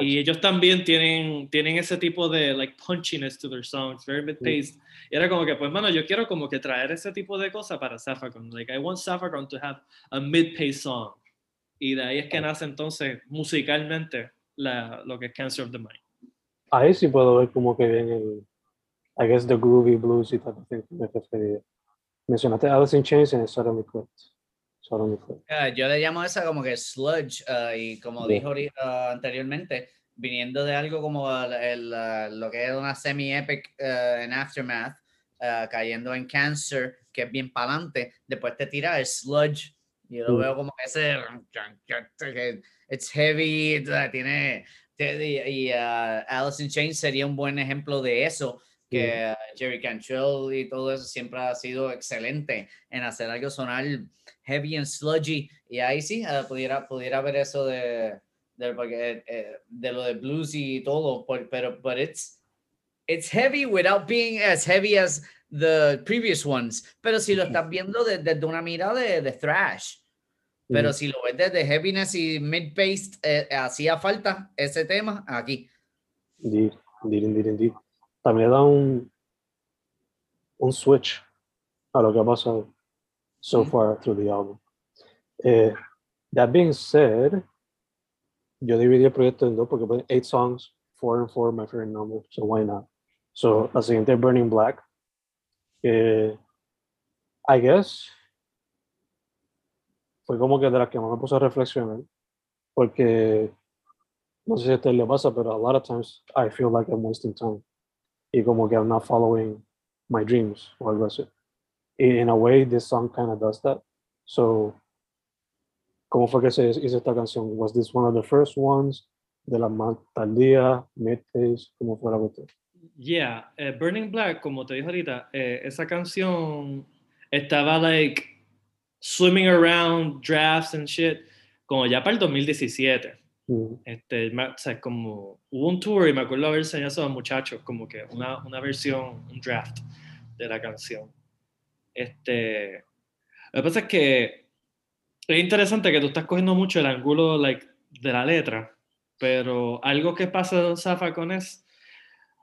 D: Y ellos también tienen, tienen ese tipo de like punchiness to their songs, very mid-paced. Y era como que, pues, mano, yo quiero como que traer ese tipo de cosas para Safacon. Like, I want Safacon to have a mid-paced song. Y de ahí es que nace entonces musicalmente la, lo que es Cancer of the Mind.
B: Ahí sí puedo ver como que viene el, I guess, the groovy bluesy type of thing que me refería. Mencionaste Alice in Chains and it suddenly Suddenly clicked.
C: Ah, yo le llamo esa como que sludge, ah, y como
B: Yeah.
C: dijo anteriormente, viniendo de algo como el, el, ah, lo que es una semi-epic en Aftermath, cayendo en Cancer, que es bien pa'lante, después te tira el sludge. Yo lo
B: Mm.
C: veo como que ese. It's heavy, tiene. Y, Alice in Chains sería un buen ejemplo de eso. Que Jerry Cantrell y todo eso siempre ha sido excelente en hacer algo sonar heavy and sludgy. Y ahí sí, ah, pudiera, pudiera ver eso de, de, porque, eh, de lo de blues y todo, pero but it's, it's heavy without being as heavy as the previous ones. Pero si lo estás viendo de- desde una mirada de, de thrash, pero
B: Mm,
C: si lo ves desde heaviness y mid-paced, eh, hacía falta ese tema aquí.
B: Indeed, indeed, indeed, indeed. También da un, un switch a lo que ha pasado so far through the album. Eh, that being said, yo dividí el proyecto en dos porque pues, eight songs, four and four, my favorite number, so why not? So, la siguiente es Burning Black. I guess fue como que de las que más me puse a reflexionar porque no sé si a usted le pasa, pero a lot of times I feel like I'm wasting time. Y como que I'm not following my dreams o algo así. Y in a way, this song kind of does that. So, ¿Cómo fue que se hizo esta canción? ¿Was this one of the first ones? ¿De la más tardía? ¿Cómo fue la cuestión?
D: Yeah, eh, Burning Black, como te dije ahorita, eh, esa canción estaba like swimming around drafts and shit, como ya para el 2017. Este, o sea, como hubo un tour y me acuerdo haber enseñado a los muchachos, como que una, una versión, un draft de la canción. Este, lo que pasa es que es interesante que tú estás cogiendo mucho el ángulo like, de la letra, pero algo que pasa en Zafacon es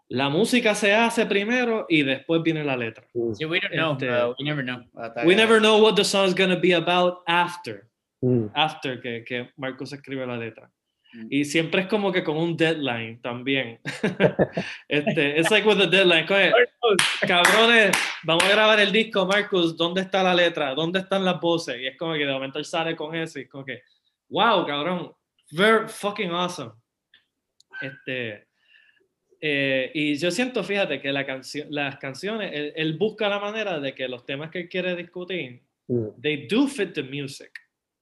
D: la música se hace primero y después viene la letra.
C: Sí, we don't know.
D: Este-
C: uh, we never know.
D: We never know what the song is going to be about after.
B: mm,
D: after que, que Marcos escribe la letra.
C: Mm.
D: Y siempre es como que con un deadline también. este, it's like with a deadline. Coge, cabrones, vamos a grabar el disco, Marcus, ¿dónde está la letra? ¿Dónde están las voces? Y es como que de momento él sale con eso y es como que, wow, cabrón, very fucking awesome. Este, eh, y yo siento, fíjate, que la canción, las canciones, él, él busca la manera de que los temas que él quiere discutir
B: mm,
D: they do fit the music.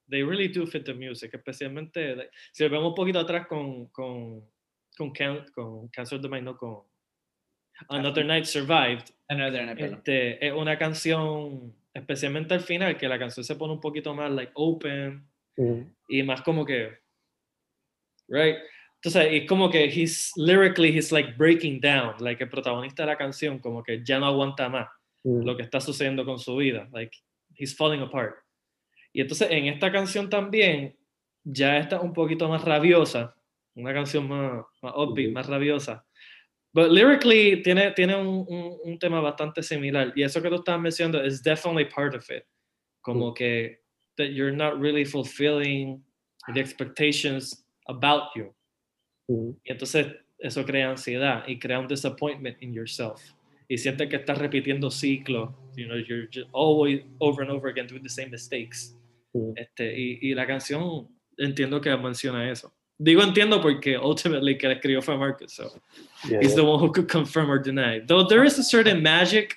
D: They really do fit the music, especialmente like, si lo vemos un poquito atrás con con con, Can, con Cancer of the Mind, no con Another Night Survived.
C: Another night.
D: Este, es una canción, especialmente al final, que la canción se pone un poquito más like open
B: mm,
D: y más como que, right? Entonces, es como que he's lyrically, he's like breaking down, like el protagonista de la canción, como que ya no aguanta más
B: mm,
D: lo que está sucediendo con su vida. Like, he's falling apart. Y entonces en esta canción también ya está un poquito más rabiosa, una canción más, más upbeat, más rabiosa. But lyrically tiene, tiene un, un, un tema bastante similar. Y eso que tú estabas mencionando es definitely part of it. Como que that you're not really fulfilling the expectations about you. Y entonces eso crea ansiedad y crea un disappointment in yourself. Y sientes que estás repitiendo ciclos. You know, you're just always over and over again doing the same mistakes. Este, y, y la canción entiendo que menciona eso. Digo entiendo porque ultimately que la escribió fue Marcus, so
B: Yeah,
D: he's
B: yeah.
D: the one who could confirm or deny. Though there is a certain magic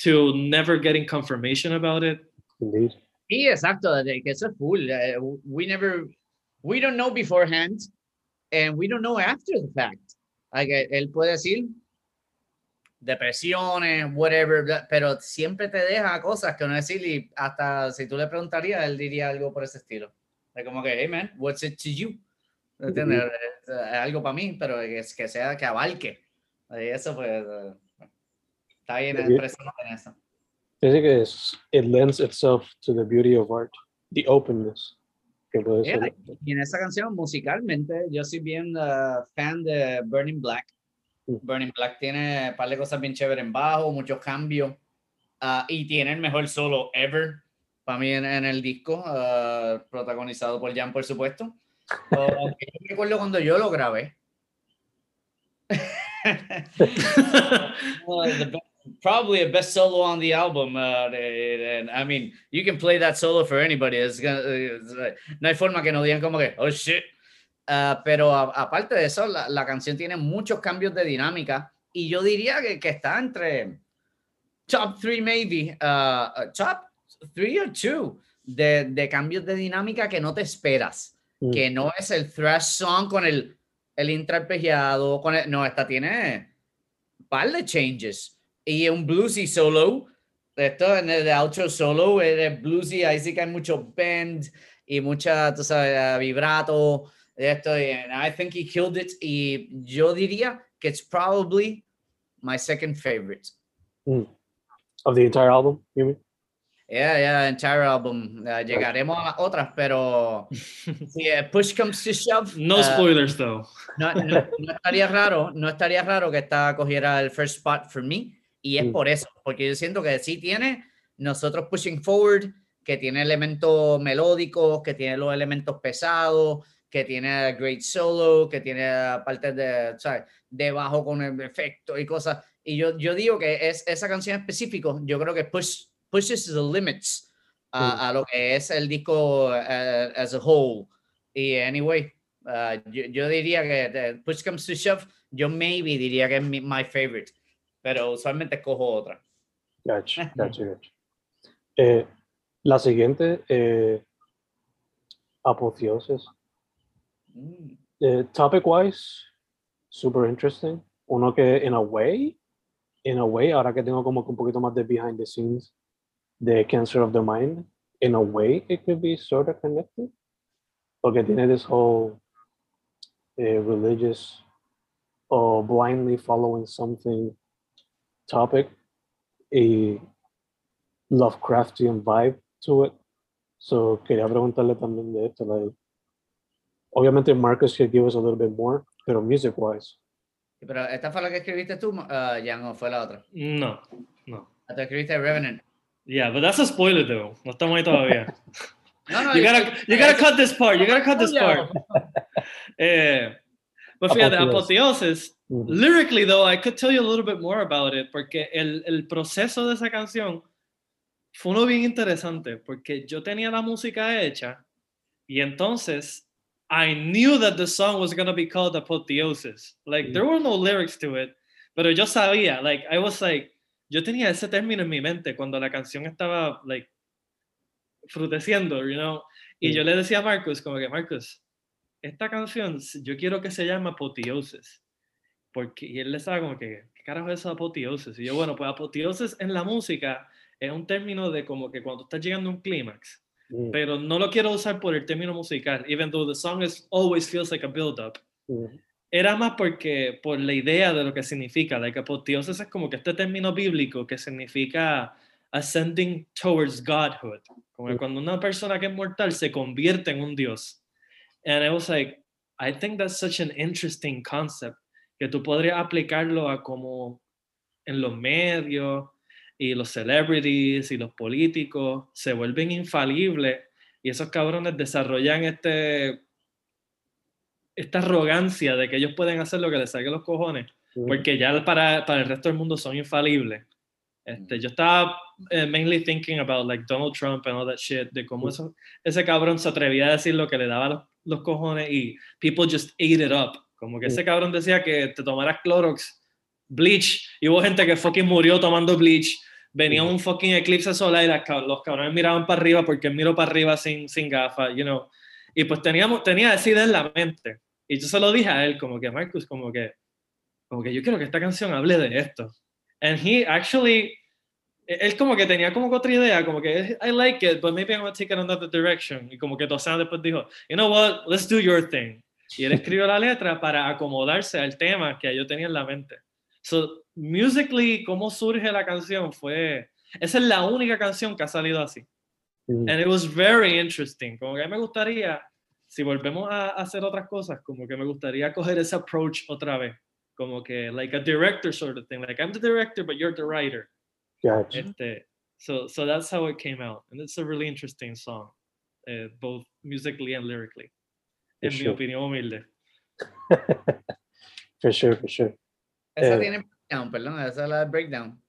D: to never getting confirmation about it.
B: Indeed.
C: Sí, exacto, que eso es full. eh, we never, we don't know beforehand and we don't know after the fact. Like, eh, él puede decir depresiones, whatever, pero siempre te deja cosas que no decir y hasta si tú le preguntarías, él diría algo por ese estilo. Es como que, hey man, what's it to you? ¿Entiendes? Es, eh, algo para mí, pero es- que sea, que abarque. Y eso pues, eh, está bien expresado en eso.
B: Dice que es, it lends itself to the beauty of art, the openness. Que puede
C: Yeah,
B: ser.
C: y en esa canción musicalmente yo soy bien uh, fan de Burning Black. Burning Black tiene un par de cosas bien chéveres en bajo, muchos cambios ah, y tiene el mejor solo ever para mí en, en el disco, ah, protagonizado por Jan por supuesto. Aunque yo recuerdo cuando yo lo grabé. Uh, the probably a best solo on the album. Uh, and I mean, you can play that solo for anybody. It's gonna, it's, uh, no hay forma que no digan como que, oh shit. Uh, pero aparte de eso, la, la canción tiene muchos cambios de dinámica y yo diría que, que está entre top three, maybe, uh, top three or two de, de cambios de dinámica que no te esperas.
B: Mm.
C: Que no es el thrash song con el, el intrarpegiado, con el, no, esta tiene un par de changes y un bluesy solo. Esto en el outro solo, el bluesy, ahí sí que hay mucho bend y mucha, tú sabes, eh, vibrato. Esto, y I think he killed it. Y yo diría que it's probably my second favorite.
B: Mm. Of the entire album, you mean?
C: Yeah, yeah, entire album. Uh, llegaremos a otras, pero si eh, push comes to shove.
D: No
C: uh,
D: spoilers though.
C: no, no- no estaría raro, no estaría raro que esta cogiera el first spot for me y es
B: Mm.
C: por eso, porque yo siento que sí tiene nosotros pushing forward, que tiene elementos melódicos, que tiene los elementos pesados, que tiene great solo, que tiene partes de, ¿sabes? de bajo con el efecto y cosas. Y yo, yo digo que es esa canción específico, yo creo que push, pushes the limits a, a lo que es el disco eh, as a whole. Y anyway, Uh, yo, yo diría que push comes to shove, yo maybe diría que es mi, my favorite, pero usualmente escojo otra.
B: Gotcha, gotcha, gotcha. Eh, la siguiente, eh, Apotheosis.
C: Mm.
B: Uh, topic wise, super interesting. Uno que, in a way, in a way, ahora que tengo como que un poquito más de behind the scenes de Cancer of the Mind, in a way, it could be sort of connected. Porque tiene this whole uh, religious or blindly following something topic, a Lovecraftian vibe to it. So quería preguntarle también de esto, like, obviamente Marcus could give us a little bit more, pero music wise.
C: Pero esta fue la que escribiste tú, uh, Jan, o fue la otra.
D: No, no.
C: La que escribiste Revenant.
D: Yeah, but that's a spoiler though. No estamos ahí todavía.
C: No, no,
D: you
C: yo-
D: gotta, you gotta cut this part. You gotta cut this part. Eh, but fíjate,
B: Apoteosis.
D: Apoteosis,
B: Mhm.
D: lyrically though, I could tell you a little bit more about it, porque el, el proceso de esa canción fue uno bien interesante, porque yo tenía la música hecha y entonces I knew that the song was going to be called Apoteosis. Like, there were no lyrics to it, pero yo sabía, like, I was like, yo tenía ese término en mi mente cuando la canción estaba, like, fruteciendo, you know, y
B: Mm.
D: yo le decía a Marcus, como que, Marcus, esta canción, yo quiero que se llame Apoteosis. Porque, y él le estaba como que, ¿qué carajo es apoteosis? Y yo, bueno, pues apoteosis en la música es un término de como que cuando estás llegando a un clímax,
B: Mm,
D: pero no lo quiero usar por el término musical, even though the song is, always feels like a build-up.
B: mm,
D: Era más porque, por la idea de lo que significa, like apoteosis es como que este término bíblico que significa ascending towards godhood, como que
B: Mm.
D: cuando una persona que es mortal se convierte en un dios. And I was like, I think that's such an interesting concept que tú podrías aplicarlo a como en los medios y los celebrities y los políticos se vuelven infalibles y esos cabrones desarrollan este esta arrogancia de que ellos pueden hacer lo que les salga los cojones porque ya para, para el resto del mundo son infalibles. Este, yo estaba eh, mainly thinking about like Donald Trump and all that shit, de cómo eso, ese cabrón se atrevía a decir lo que le daba los, los cojones y people just ate it up. Como que ese cabrón decía que te tomaras Clorox, bleach, y hubo gente que fucking murió tomando bleach. Venía un fucking eclipse solar y las los cabrones miraban para arriba porque él miró para arriba sin, sin gafas, you know. Y pues teníamos, tenía esa idea en la mente. Y yo se lo dije a él, como que, Marcus, como que, como que yo quiero que esta canción hable de esto. And he actually, e- él como que tenía como que otra idea, como que, I like it, but maybe I'm to take it another direction. Y como que dos años después dijo, you know what, let's do your thing. Y él escribió la letra para acomodarse al tema que yo tenía en la mente. So, musically, cómo surge la canción fue, esa es la única canción que ha salido así.
B: Mm,
D: And it was very interesting. Como que a mí me gustaría, si volvemos a hacer otras cosas, como que me gustaría coger ese approach otra vez. Como que, like a director sort of thing. Like, I'm the director, but you're the writer.
B: gotcha.
D: Este, so, so that's how it came out. And it's a really interesting song, eh, both musically and lyrically.
B: For
D: En mi
B: sure.
D: opinión humilde.
B: For sure, for sure.
C: Esa
B: Eh.
C: tiene breakdown, perdón, esa es la de breakdown.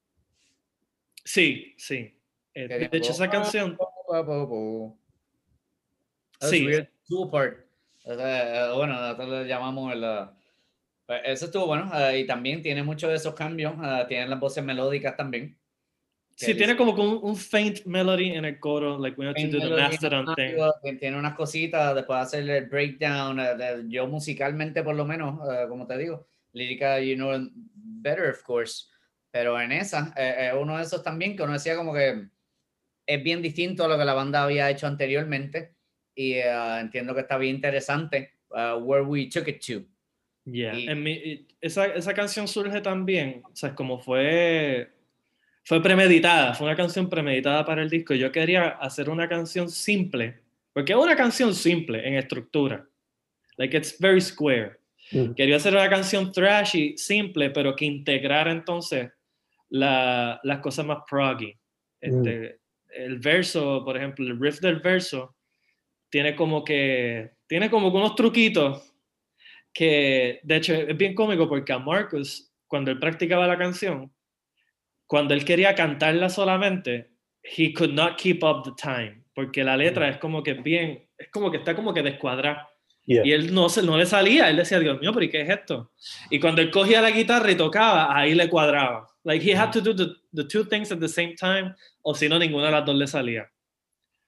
D: Sí, sí. Eh, de hecho, esa canción.
C: That's
D: Sí.
C: Two part. Eh, bueno, nosotros le llamamos el. uh, pues, Eso estuvo bueno. eh, y también tiene muchos de esos cambios. eh, tienen las voces melódicas también.
D: sí, tiene como un, un faint melody en el coro, like we have to
C: Tiene
D: do the Mastodon thing.
C: tiene- Tiene unas cositas, después de hacer el breakdown, yo musicalmente por lo menos, como te digo, lírica, you know, better of course, pero en esa, eh, eh, uno de esos también que uno decía como que es bien distinto a lo que la banda había hecho anteriormente y eh, entiendo que está bien interesante, uh, Where We Took It To.
D: Yeah,
C: Y-
D: en mi- y esa, esa canción surge también, o sea, como fue, fue premeditada, fue una canción premeditada para el disco. Yo quería hacer una canción simple, porque es una canción simple en estructura. Like it's very square.
B: Mm,
D: Quería hacer una canción trashy, simple, pero que integrara entonces la- las cosas más proggy. Este, El verso, por ejemplo, el riff del verso, tiene como que, tiene como que unos truquitos que, de hecho, es bien cómico porque a Marcus, cuando él practicaba la canción, cuando él quería cantarla solamente, he could not keep up the time, porque la letra es como que bien, es como que está como que descuadrada.
B: Yeah.
D: Y él no, se, no le salía, él decía, Dios mío, pero ¿y qué es esto? Y cuando él cogía la guitarra y tocaba, ahí le cuadraba. Like he had to do the, the two things at the same time, o si no, ninguna de las dos le salía.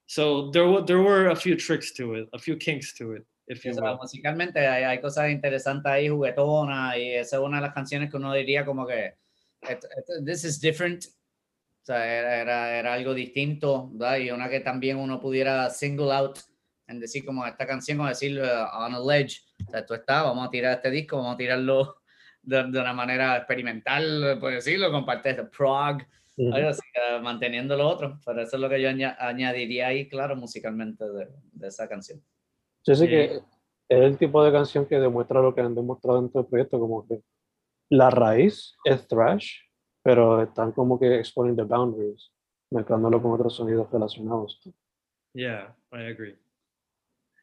D: So there were there were a few tricks to it, a few kinks to it, if you
C: O sea, musicalmente hay, hay cosas interesantes ahí, juguetonas, y esa es una de las canciones que uno diría como que "Esto- esto- this is different. O sea, era, era, era algo distinto, ¿verdad? Y una que también uno pudiera single out en decir como esta canción, como decir uh, on a ledge. O sea, esto está, vamos a tirar este disco, vamos a tirarlo de, de una manera experimental, por decirlo, con partes de prog,
B: Ujú.
C: algo así, eh, manteniendo lo otro. Pero eso es lo que yo aña- añadiría ahí, claro, musicalmente de, de esa canción.
B: Yo sé
D: Sí.
B: que es el tipo de canción que demuestra lo que han demostrado dentro del proyecto, como que la raíz es thrash, pero están como que the boundaries, mezclándolo con otros sonidos relacionados.
D: Yeah, I agree.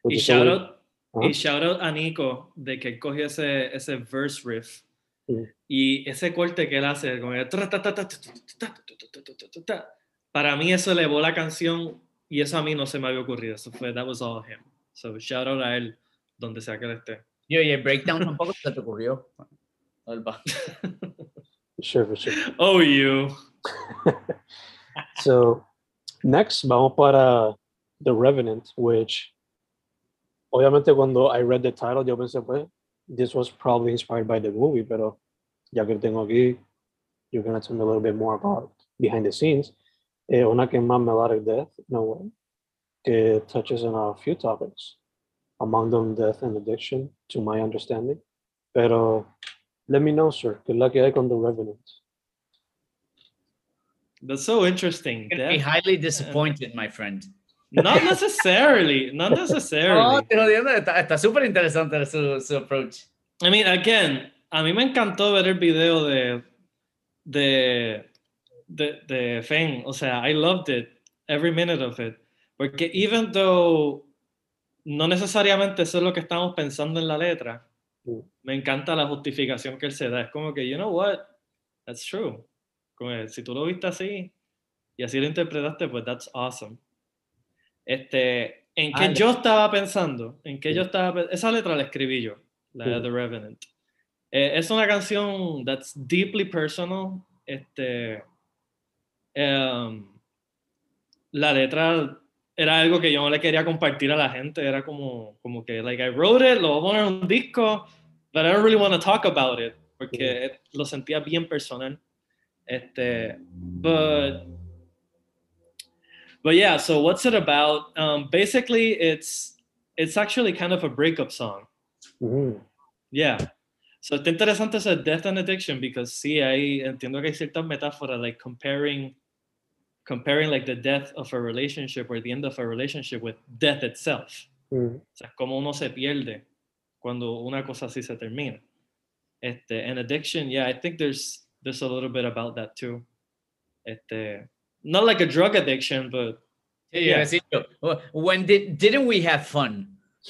D: Y shout, out, y shout out a Nico de que él cogió ese, ese verse riff.
B: Sí.
D: Y ese corte que él hace, como que, para mí eso elevó la canción y eso a mí no se me había ocurrido. Eso fue, that was all him. So shout out a él, donde sea que él esté.
C: Yo, y el breakdown tampoco se te ocurrió.
B: sure, for sure.
D: Oh, you.
B: so, next, vamos para The Revenant, which obviamente cuando I read the title yo pensé, pues, this was probably inspired by the movie, pero ya que lo tengo aquí, you're gonna tell me a little bit more about behind the scenes. Eh, una que es más melodic death, in a way, que touches on a few topics, among them death and addiction, to my understanding. Pero, let me know, sir, ¿qué es la que hay con The Revenant?
D: That's so interesting.
C: You're gonna be highly disappointed, my friend.
D: Not necessarily. Not
C: No,
D: necessarily.
C: te jodiendo, está está súper interesante su, su approach.
D: I mean, again, a mí me encantó ver el video de de de, de Feng. O sea, I loved it, every minute of it. Porque even though no necesariamente eso es lo que estamos pensando en la letra,
B: Mm.
D: me encanta la justificación que él se da. Es como que, you know what, that's true. Como que, si tú lo viste así y así lo interpretaste, pues that's awesome. Este, ¿en qué
C: Ah,
D: yo estaba pensando? ¿En qué yo
B: Sí.
D: estaba pe- Esa letra la escribí yo, la de
B: Sí.
D: The Revenant. Eh, es una canción that's deeply personal. Este, em, la letra era algo que yo no le quería compartir a la gente. Era como, como que, like, I wrote it, lo voy a poner en un disco, but I don't really want to talk about it, porque lo sentía bien personal. Este, but, but yeah, so what's it about? Um, basically, it's, it's actually kind of a breakup song.
B: Mhm.
D: Yeah. So está interesante ese death and addiction because sí, ahí entiendo que hay ciertas metáforas like comparing comparing like the death of a relationship or the end of a relationship with death itself.
B: Mhm.
D: O sea, cómo uno se pierde cuando una cosa así se termina. Este, and addiction, yeah, I think there's there's a little bit about that too. Este, not like a drug addiction, but Yeah.
C: yo, when did, didn't we have fun?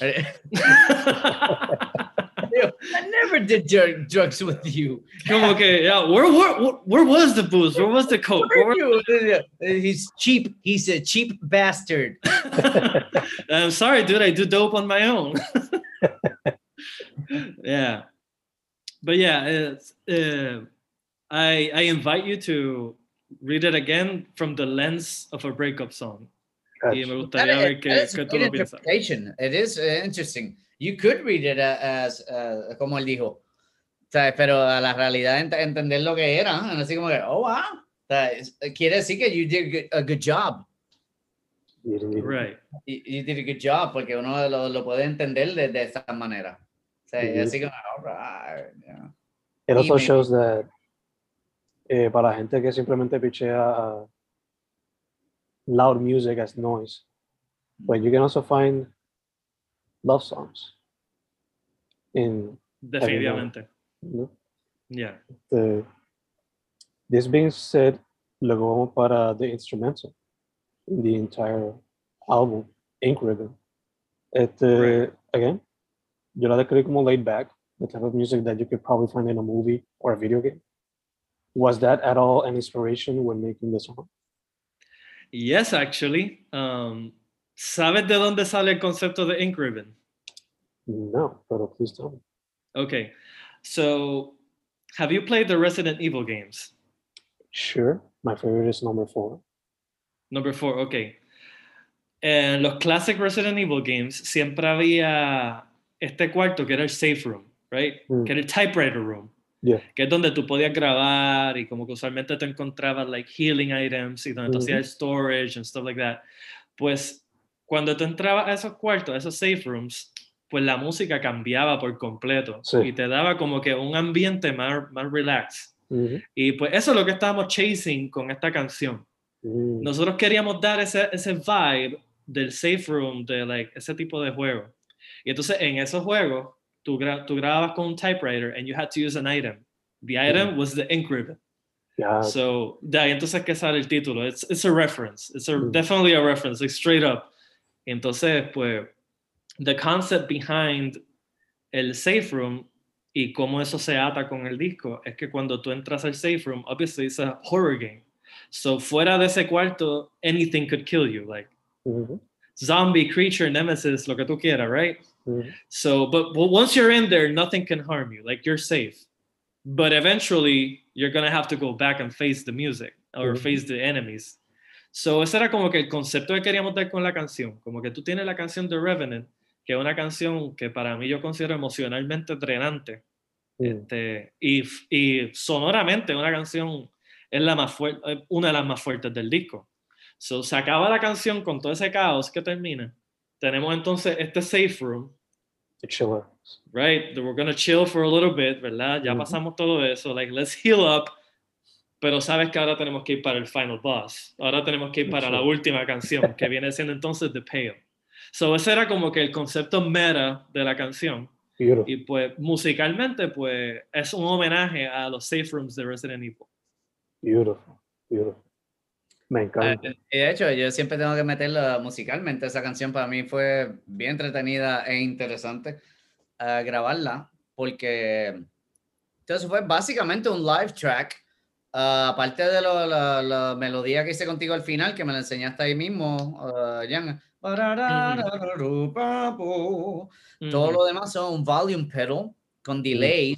C: I never did drug, drugs with you.
D: como que, yeah, where, where, where, was the booze? Where was the coke? Where
C: Where you? He's cheap. He's a cheap bastard.
D: I'm sorry, dude. I do dope on my own. yeah, but yeah, it's, uh, I I invite you to read it again from the lens of a breakup song. Y me gustaría ver qué, qué tú lo piensas.
C: interpretation. It is uh, interesting. You could read it uh, as, uh, como él dijo, ¿sabes? pero a la realidad ent- entender lo que era, ¿no? así como que, oh, wow. ¿sabes? Quiere decir que you did a good job.
B: You didn't even-
D: Right.
C: You, you did a good job porque uno lo, lo puede entender de, de esa manera. O sea,
B: Ujú.
C: así como, all right. yeah.
B: It also
C: Email.
B: shows that eh, para gente que simplemente pichea a loud music as noise, but you can also find love songs in
D: Definitivamente.
B: know,
D: Yeah.
B: the this being said, luego vamos para the instrumental in the entire album, Ink Ribbon. Este, again, yo la describí como laid back, the type of music that you could probably find in a movie or a video game. Was that at all an inspiration when making this song?
D: Yes, actually. Um, ¿Sabes de dónde sale el concepto de ink ribbon?
B: No, but please tell me.
D: Okay. So, have you played the Resident Evil games?
B: Sure, my favorite is number four.
D: Number four, okay. en los classic Resident Evil games siempre había este cuarto que era el safe room, right?
B: Mm.
D: Que era el typewriter room.
B: Yeah.
D: Que es donde tú podías grabar y como que usualmente te encontrabas like healing items y donde tú
B: Ujú.
D: hacías storage and stuff like that. Pues cuando tú entrabas a esos cuartos, a esos safe rooms, pues la música cambiaba por completo
B: Sí.
D: y te daba como que un ambiente más, más relax. Y pues eso es lo que estábamos chasing con esta canción.
B: Mm.
D: Nosotros queríamos dar ese, ese vibe del safe room, de like, ese tipo de juego. Y entonces en esos juegos, tú, gra- tú grababas con un typewriter and you had to use an item. The item was the ink ribbon.
B: Yeah.
D: So, de ahí entonces que sale el título. It's, it's a reference. It's a,
B: Mm.
D: definitely a reference, like straight up. Entonces, pues, the concept behind el safe room y cómo eso se ata con el disco es que cuando tú entras al safe room, obviously it's a horror game. So, fuera de ese cuarto, anything could kill you, like
B: ujú,
D: zombie, creature, nemesis, lo que tú quieras, right?
B: Ujú.
D: So, but, but once you're in there, nothing can harm you. Like you're safe. But eventually, you're gonna have to go back and face the music or
B: Mhm.
D: face the enemies. So, ese era como que el concepto que queríamos dar con la canción. Como que tú tienes la canción de Revenant, que es una canción que para mí yo considero emocionalmente drenante.
B: Mm.
D: Este, y, y sonoramente una canción es la más fuerte, una de las más fuertes del disco. So, se acaba la canción con todo ese caos que termina. Tenemos entonces este safe room,
B: To chill out.
D: right? We're gonna chill for a little bit, ¿verdad? Ya pasamos todo eso, like let's heal up. Pero sabes que ahora tenemos que ir para el final boss. Ahora tenemos que ir para la última canción, que viene siendo entonces The Pale. So ese era como que el concepto meta de la canción.
B: Beautiful.
D: Y pues musicalmente, pues es un homenaje a los safe rooms de Resident Evil.
B: Beautiful. Beautiful. Me encanta.
C: Eh, y de hecho, yo siempre tengo que meterla musicalmente. Esa canción para mí fue bien entretenida e interesante eh, grabarla, porque entonces fue básicamente un live track. ah, aparte de lo- la, la melodía que hice contigo al final, que me la enseñaste ahí mismo, ah, Jan. Todo
D: Ujú.
C: lo demás son un volume pedal con delay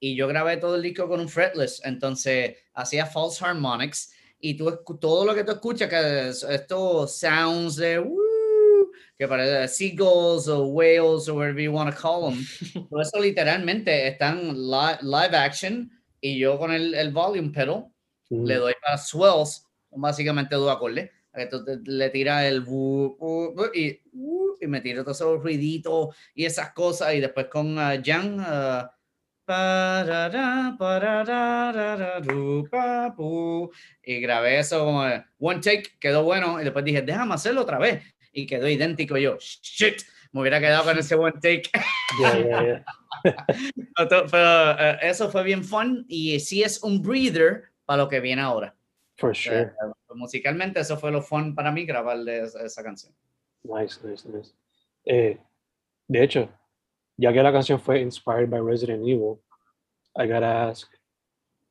C: y yo grabé todo el disco con un fretless, entonces hacía false harmonics y tú todo lo que tú escuchas que es- estos sounds de "woo", que parece seagulls o whales o whatever you want to call them, todo eso literalmente están li- live action y yo con el, el volume pedal
B: Mm.
C: le doy para swells, básicamente dos acordes. Entonces le tira el y, uh, y me tira todos esos ruiditos y esas cosas. Y después con ah, Jan, ah, y grabé eso como one take, quedó bueno. Y después dije, déjame hacerlo otra vez. Y quedó idéntico. Yo, shit, me hubiera quedado con ese one take.
B: Yeah, yeah, yeah.
C: Pero, eh, eso fue bien fun y sí es un breather para lo que viene ahora.
B: For
C: Eh,
B: sure.
C: musicalmente eso fue lo fun para mí grabarle esa, esa canción.
B: Nice, nice, nice. Eh, de hecho, ya que la canción fue inspired by Resident Evil, I gotta ask,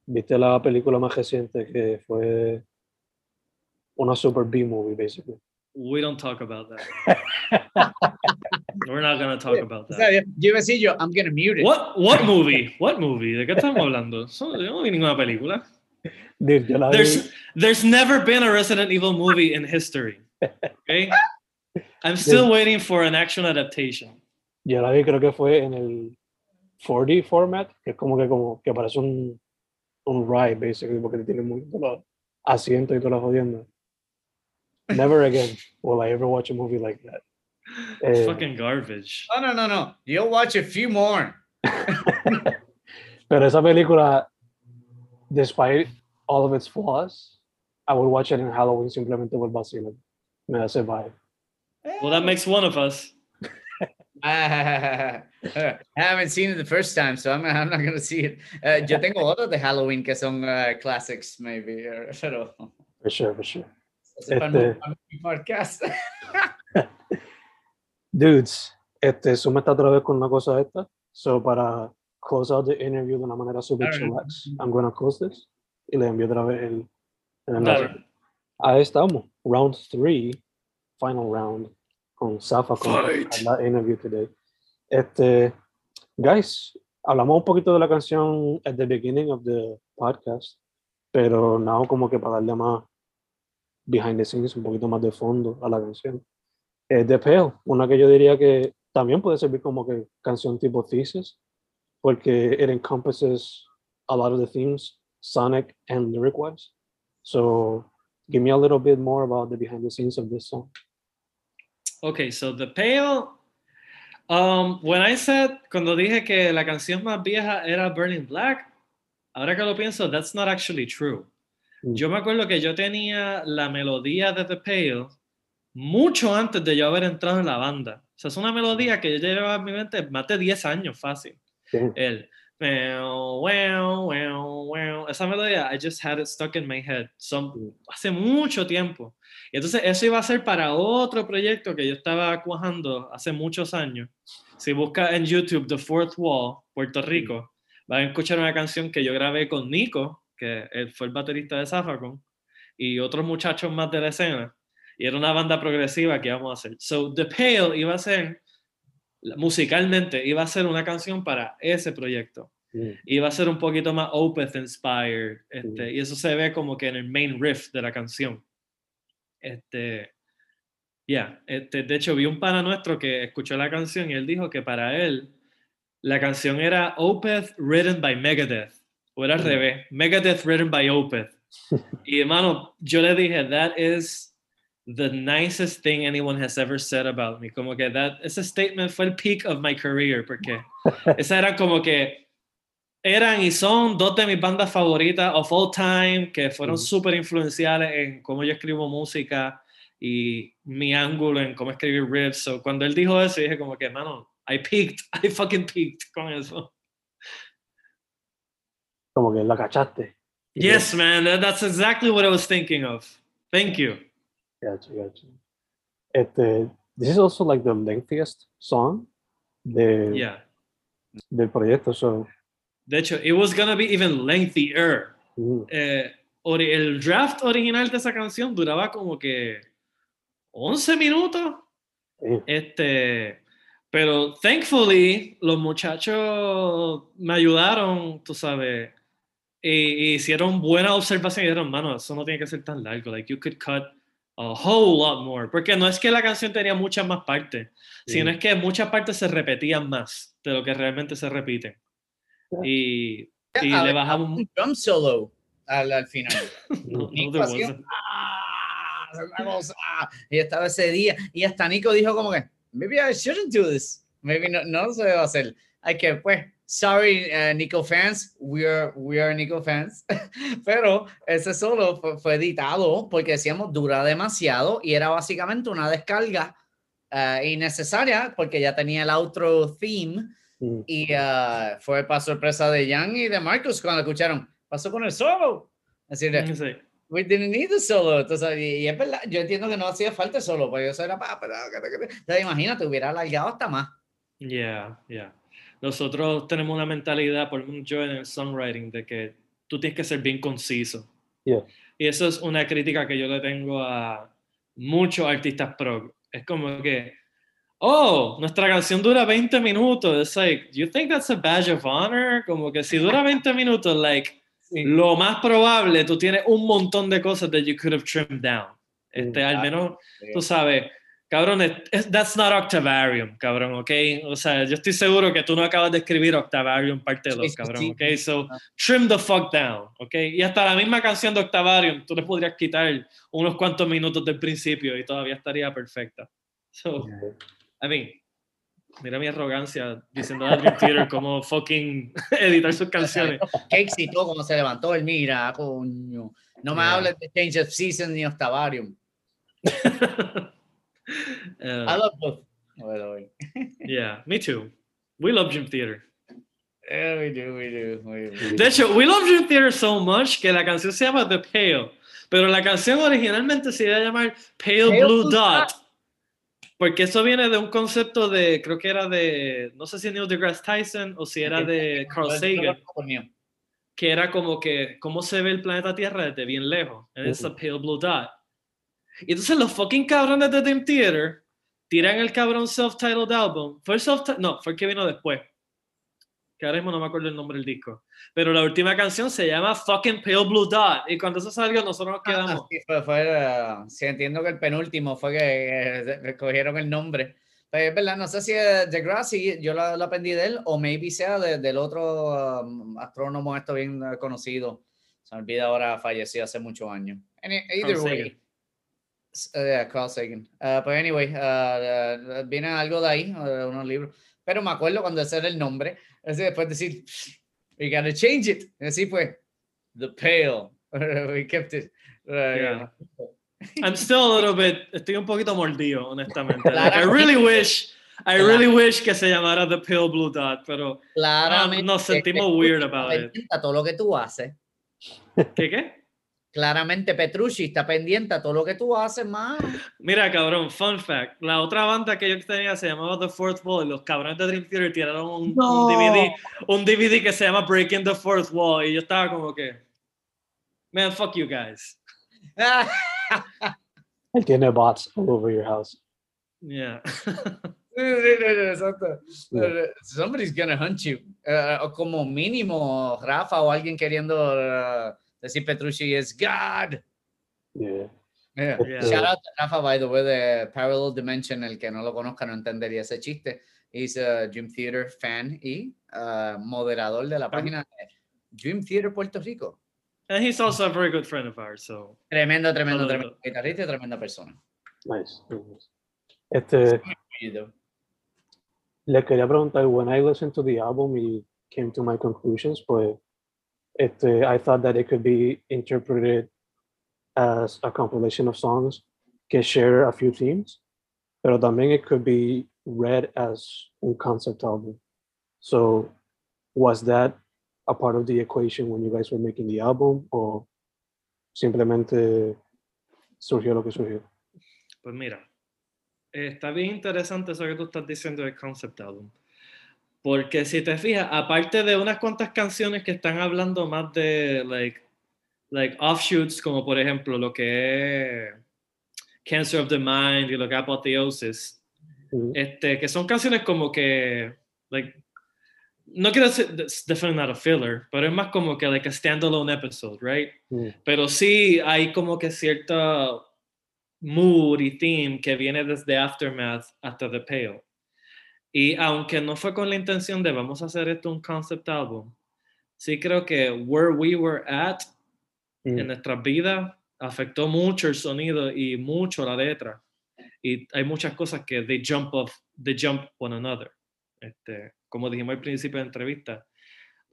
B: ¿viste la película más reciente que fue una super B-movie, basically?
D: We don't talk about that. We're not gonna talk about
C: O sea,
D: that.
C: yo, yo iba a decir yo, I'm gonna mute it.
D: What what movie? What movie? ¿De qué estamos hablando? So- Yo no vi ninguna película.
B: Dude, yo la vi,
D: There's there's never been a Resident Evil movie in history. Okay? I'm still waiting for an action adaptation.
B: Yo la vi creo que fue en el 4D format, que es como que, como, que parece un, un ride, basically, porque tiene muy los asientos y toda la jodienda. Never again will I ever watch a movie like that.
D: It's
B: Eh,
D: fucking garbage.
C: No, no, no, no. You'll watch a few more.
B: Pero esa película, despite all of its flaws, I would watch it in Halloween simplemente por vacilar. Me hace vibe.
D: Well, that makes one of us.
C: I haven't seen it the first time, so I'm, I'm not gonna see it. Eh, yo tengo otros de Halloween que son eh, classics, maybe, pero
B: For sure, for sure. Este-
C: podcast.
B: Dudes, este, Zoom está otra vez con una cosa esta. So, para close out the interview de una manera super
C: Alright.
B: chillax, I'm gonna close this. Y le envío otra vez el, el enlace. Ahí estamos. Round 3, final round, con Safa con la interview today. Este, guys, hablamos un poquito de la canción at the beginning of the podcast, pero now como que para darle más behind the scenes, un poquito más de fondo a la canción. Eh, The Pale, una que yo diría que también puede servir como que canción tipo thesis, porque it encompasses a lot of the themes, sonic and lyric wise. So give me a little bit more about the behind the scenes of this song.
D: Okay, so The Pale. Um, when I said, cuando dije que la canción más vieja era Burning Black, ahora que lo pienso, that's not actually true.
B: Mm.
D: Yo me acuerdo que yo tenía la melodía de The Pale mucho antes de yo haber entrado en la banda. O sea, es una melodía que yo llevaba en mi mente más de 10 años fácil.
B: Yeah.
D: El Esa melodía, I just had it stuck in my head. Son,
B: Mm.
D: hace mucho tiempo. Y entonces eso iba a ser para otro proyecto que yo estaba cuajando hace muchos años. Si busca en YouTube The Fourth Wall, Puerto Rico, van a escuchar una canción que yo grabé con Nico, que él fue el baterista de Zafacon, y otros muchachos más de la escena. Y era una banda progresiva que íbamos a hacer. So The Pale iba a ser, musicalmente, iba a ser una canción para ese proyecto
B: Mm.
D: iba a ser un poquito más Opeth inspired, este,
B: Mm.
D: y eso se ve como que en el main riff de la canción. Este, ya, este, de hecho vi un pana nuestro que escuchó la canción y él dijo que para él la canción era Opeth written by Megadeth, o era al
B: Mm.
D: revés, Megadeth written by Opeth. y hermano, yo le dije, that is the nicest thing anyone has ever said about me, como que that, ese statement fue el peak of my career, porque esa era como que eran y son dos de mis bandas favoritas of all time, que fueron
B: Mm.
D: súper influenciales en cómo yo escribo música y mi ángulo en cómo escribir riffs. So, cuando él dijo eso, dije como que, mano, I peaked, I fucking peaked con eso.
B: Como que la cachaste.
D: Yes, man, that- that's exactly what I was thinking of. Thank you.
B: Gotcha, gotcha. Este, this is also like the lengthiest song
D: Yeah.
B: del proyecto, so
D: De hecho, it was gonna be even lengthier.
B: mm,
D: eh, el draft original de esa canción duraba como que 11 minutos.
B: eh,
D: Este, pero thankfully los muchachos me ayudaron, tú sabes, y, y hicieron buena observación y dijeron, mano, eso no tiene que ser tan largo, like you could cut a whole lot more, porque no es que la canción tenía muchas más partes, sino
B: Mm.
D: es que muchas partes se repetían más de lo que realmente se repiten. Y, y
C: A
D: le
C: ver,
D: bajamos
C: un drum solo al, al final.
D: no, no.
C: "Ah, ah", y estaba ese día y hasta Nico dijo como que maybe I shouldn't do this maybe no, no se debe hacer hay que pues sorry uh, Nico fans we are we are Nico fans pero ese solo fue, fue editado porque decíamos dura demasiado y era básicamente una descarga uh, innecesaria porque ya tenía el outro theme
B: mm,
C: y uh, fue para sorpresa de Jan y de Marcus cuando escucharon pasó con el solo así de
D: Sí.
C: we didn't need a solo. Entonces, y, y es verdad, yo entiendo que no hacía falta el solo, porque eso era para. Entonces, imagínate, hubiera alargado hasta más.
D: Yeah, yeah. Nosotros tenemos una mentalidad, por lo menos yo en el songwriting, de que tú tienes que ser bien conciso.
B: Yeah.
D: Y eso es una crítica que yo le tengo a muchos artistas pro. Es como que, oh, nuestra canción dura 20 minutos. It's like, you think that's a badge of honor? Como que si dura 20 minutos, like,
C: Sí.
D: lo más probable, tú tienes un montón de cosas that you could have trimmed down. Este, al
C: Ah,
D: menos, tú sabes, cabrón, that's not Octavarium, cabrón, ¿ok? O sea, yo estoy seguro que tú no acabas de escribir Octavarium parte
C: Sí,
D: 2,
C: sí,
D: cabrón. ¿ok? So, trim the fuck down, ¿ok? Y hasta la misma canción de Octavarium, tú le podrías quitar unos cuantos minutos del principio y todavía estaría perfecta. So, I mean, mira mi arrogancia diciendo a Dream Theater cómo fucking editar sus canciones.
C: Y todo, como se levantó el mira, coño. No me
D: Yeah.
C: hables de Change of Season ni Octavarium.
D: Uh,
C: I love both. by the way.
D: yeah, me too. We love Dream Theater.
C: Yeah, we do, we do. we do.
D: De hecho, we love Dream Theater so much que la canción se llama The Pale, pero la canción originalmente se iba a llamar Pale,
C: Pale
D: Blue
C: Blue
D: Dot, porque eso viene de un concepto de, creo que era de, no sé si Neil deGrasse Tyson o si era de Carl Sagan, que era como que cómo se ve el planeta Tierra desde bien lejos, and it's a. Pale Blue Dot. Y entonces los fucking cabrones de Dream Theater tiran el cabrón self-titled album, fue el self no, fue el que vino después, que ahora mismo no me acuerdo el nombre del disco. Pero la última canción se llama Fucking Pale Blue Dot. Y cuando eso salió, nosotros nos
C: Ah,
D: quedamos.
C: sí, fue, fue, eh, sí, entiendo que el penúltimo fue que eh, recogieron el nombre. Pero es verdad, no sé si es de Grassi, yo lo, lo aprendí de él, o maybe sea de- del otro um, astrónomo esto bien eh, conocido. Se me olvida ahora, falleció hace muchos años. Either way. S- eh, yeah, Carl Sagan. Uh, pero anyway, uh, uh, viene algo de ahí, uh, unos libros. Pero me acuerdo cuando ese era el nombre, así después decir, we gotta change it. Y así fue, The Pale. we kept it. Uh,
D: Yeah. I'm still a little bit, estoy un poquito mordido, honestamente. Like, I really wish, I really wish que se llamara The Pale Blue Dot, pero
C: Claramente.
D: nos sentimos weird about it.
C: todo lo que tú haces.
D: ¿Qué qué?
C: Claramente Petrucci está pendiente a todo lo que tú haces, más.
D: Mira, cabrón, fun fact. La otra banda que yo tenía se llamaba The Fourth Wall y los cabrones de Dream Theater tiraron un,
C: No.
D: un DVD, un DVD que se llama Breaking the Fourth Wall y yo estaba como que, man, fuck you guys.
B: Él tiene bots all over your house.
D: Yeah.
C: Exacto.
B: Yeah.
C: Uh, Somebody's gonna hunt you. Uh, o como mínimo, Rafa o alguien queriendo uh, decir Petrucci es God.
B: Yeah.
C: Yeah.
D: Yeah.
C: Shout out to Rafa, by the way, de Parallel Dimension. El que no lo conozca no entendería ese chiste. He's a Dream Theater fan y uh, moderador de la página de Dream Theater Puerto Rico.
D: And he's also a very good friend of ours, so.
C: Tremendo, tremendo, tremendo guitarrista y tremenda persona.
B: Nice. nice. Este, le quería preguntar, when I listened to the album y came to my conclusions, pues, este, uh, I thought that it could be interpreted as a compilation of songs que share a few themes, pero también it could be read as a concept album. So, was that a part of the equation when you guys were making the album, o simplemente surgió lo que surgió?
D: Pues mira, está bien interesante eso que tú estás diciendo del concept album. Porque si te fijas, aparte de unas cuantas canciones que están hablando más de like, like offshoots, como por ejemplo lo que es Cancer of the Mind y lo que es Apotheosis,
B: Ujú.
D: este, que son canciones como que, like, no quiero decir, it's definitely not a filler, pero es más como que like a standalone episode, right?
B: Mm.
D: Pero sí hay como que cierta mood y theme que viene desde Aftermath hasta The Pale. Y aunque no fue con la intención de vamos a hacer esto un concept album, sí creo que where we were at
B: Mm.
D: en nuestras vidas afectó mucho el sonido y mucho la letra. Y hay muchas cosas que they jump off, they jump one another. Este, como dijimos al principio de la entrevista,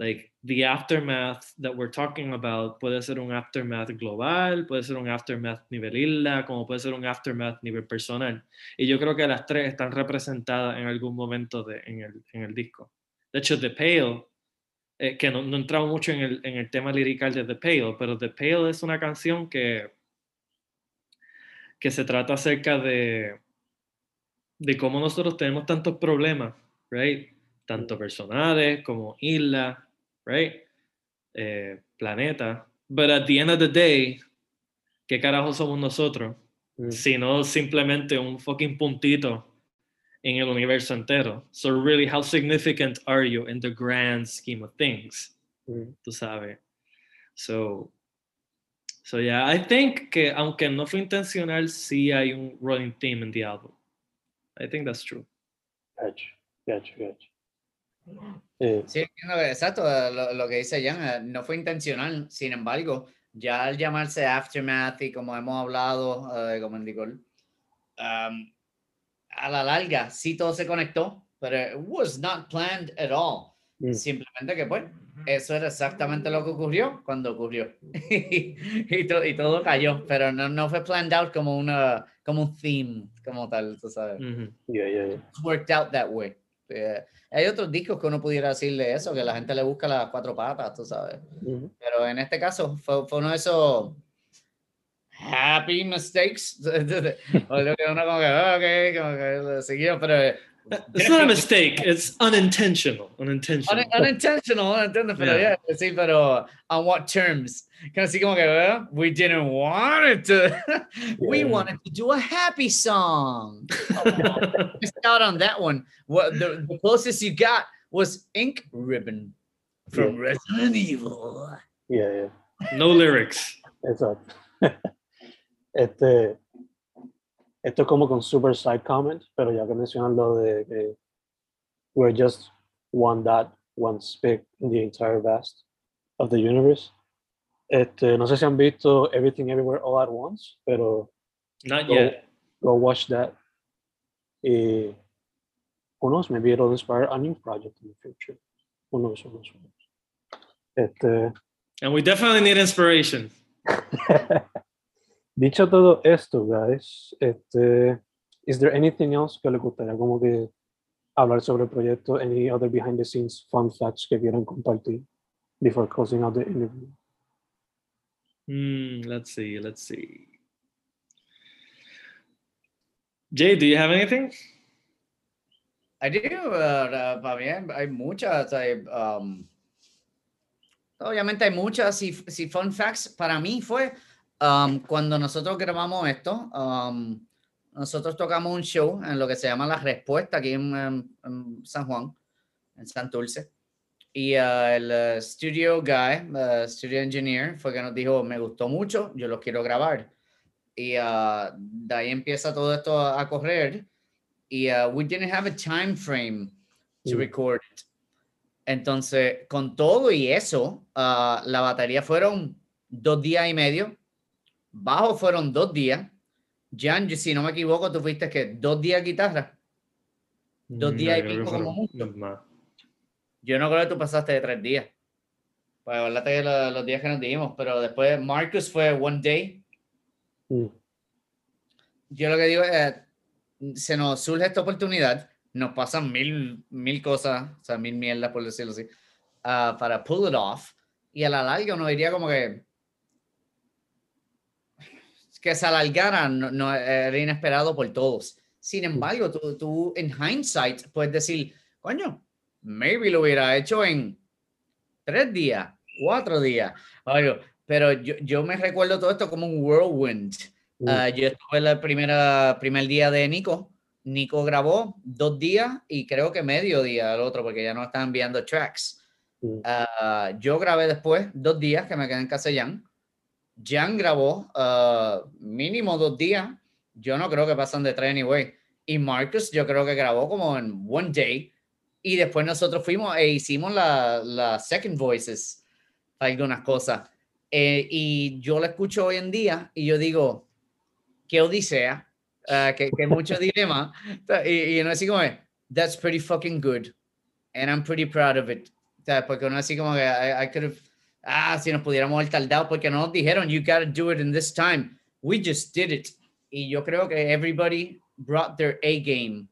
D: like the aftermath that we're talking about puede ser un aftermath global, puede ser un aftermath nivel isla, como puede ser un aftermath nivel personal. Y yo creo que las tres están representadas en algún momento de, en, el, en el disco. De hecho, The Pale, eh, que no, no entramos mucho en el, en el tema lirical de The Pale, pero The Pale es una canción que, que se trata acerca de, de cómo nosotros tenemos tantos problemas, right? Tanto personales como islas, right? Eh, planeta. But at the end of the day, ¿qué carajo somos nosotros?
B: Mm.
D: Sino simplemente un fucking puntito en el universo entero. So really, how significant are you in the grand scheme of things?
B: Mm.
D: Tú sabes. So, so yeah, I think que aunque no fue intencional, sí hay un running theme in the album. I think that's true.
B: Gotcha, gotcha, gotcha.
C: Sí, exacto, lo, lo que dice Jan, eh, no fue intencional, sin embargo, ya al llamarse Aftermath y como hemos hablado, eh, como en Nicole, um, a la larga sí todo se conectó, pero it was not planned at all.
B: Mm.
C: Simplemente que pues, eso era exactamente lo que ocurrió cuando ocurrió. y, to- y todo cayó, pero no, no fue planned out como, una, como un theme, como tal, tú sabes
D: Ujú.
B: yeah, yeah, yeah.
C: it's worked out that way. Eh, hay otros discos que uno pudiera decirle eso, que la gente le busca las cuatro patas, tú sabes.
B: Mhm.
C: Pero en este caso fue, fue uno de esos happy mistakes. o lo que uno como que, "Ah, ok, como que lo siguió, pero
D: It's not a mistake. It's unintentional. Unintentional.
C: un- unintentional, ¿entiendes? Pero
D: Yeah.
C: yeah, sí, pero uh, on what terms? Que así como que, well, we didn't want it to, we
B: Yeah.
C: wanted to do a happy song. missed out on that one. What the, the closest you got was Ink Ribbon from Resident Evil.
B: Yeah, yeah.
D: No lyrics.
B: Exacto. Este, esto es como con super side comment, pero ya que mencionan lo de que we're just one dot, one speck in the entire vast of the universe. Este, no sé si han visto Everything Everywhere All at Once, pero
D: Not
B: go,
D: yet.
B: go watch that. Y who knows, maybe it'll inspire a new project in the future. Who knows, who knows, who knows. Este,
D: And we definitely need inspiration.
B: Dicho todo esto, guys, este, is there anything else que le gustaría como que hablar sobre el proyecto? Any other behind the scenes fun facts que quieran compartir before closing out the interview?
D: Hmm, let's see, let's see. Jay, do you have anything?
C: I do, uh, mí hay- hay muchas. hay, um, obviamente hay muchas. Si, si fun facts, para mí fue um, cuando nosotros grabamos esto, um, nosotros tocamos un show en lo que se llama La Respuesta aquí en, en- en San Juan, en Santurce. Y uh, el uh, studio guy, uh, studio engineer, fue que nos dijo, me gustó mucho, yo lo quiero grabar. Y uh, de ahí empieza todo esto a, a correr y uh, we didn't have a time frame to record it. Entonces, con todo y eso, uh, la batería fueron dos días y medio, bajo fueron dos días. Jan, si no me equivoco, tú fuiste que dos días guitarra. Dos
D: Mm,
C: días y
D: que
C: pico como mucho.
D: más.
C: Yo no creo que tú pasaste de tres días. Pues acuérdate de lo- los días que nos dimos, pero después Marcus fue one day.
B: Mm,
C: Yo lo que digo es, se nos surge esta oportunidad, nos pasan mil, mil cosas, o sea, mil mierdas, por decirlo así, ah, para pull it off. Y a la larga uno diría como que que se alargara no, no era inesperado por todos. Sin embargo, tú, tú en hindsight puedes decir, coño, maybe lo hubiera hecho en tres días, cuatro días. Pero yo, yo me recuerdo todo esto como un whirlwind. Ah, yo estuve el primera, primer día de Nico. Nico grabó dos días y creo que medio día el otro, porque ya no están enviando tracks. Ah, yo grabé después dos días que me quedé en de Jan. Grabó ah, mínimo dos días. Yo no creo que pasan de tres anyway. Y Marcus yo creo que grabó como en one day. Y después nosotros fuimos e hicimos la, la second voices algunas cosas. Eh, y yo lo escucho hoy en día y yo digo, qué odisea, ah, que, que mucho dilema. Y, y uno así como, that's pretty fucking good. And I'm pretty proud of it. O sea, porque uno así como que I, I could have, ah, si nos pudiéramos haber tardado, porque no nos dijeron, you gotta do it in this time. We just did it. Y yo creo que everybody brought their A game.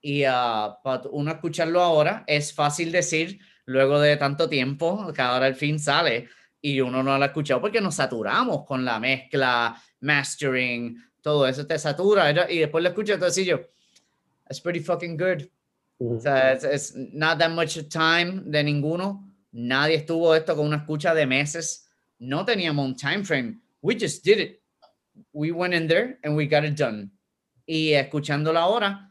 C: Y ah, para uno escucharlo ahora, es fácil decir, luego de tanto tiempo, que ahora al fin sale, y uno no lo ha escuchado porque nos saturamos con la mezcla, mastering, todo eso te satura, ¿verdad? y después lo escucho entonces yo, it's pretty fucking good.
B: mm.
C: O sea, es, es not that much time de ninguno. Nadie estuvo esto con una escucha de meses. No teníamos un time frame. We just did it. We went in there and we got it done. Y escuchándolo ahora,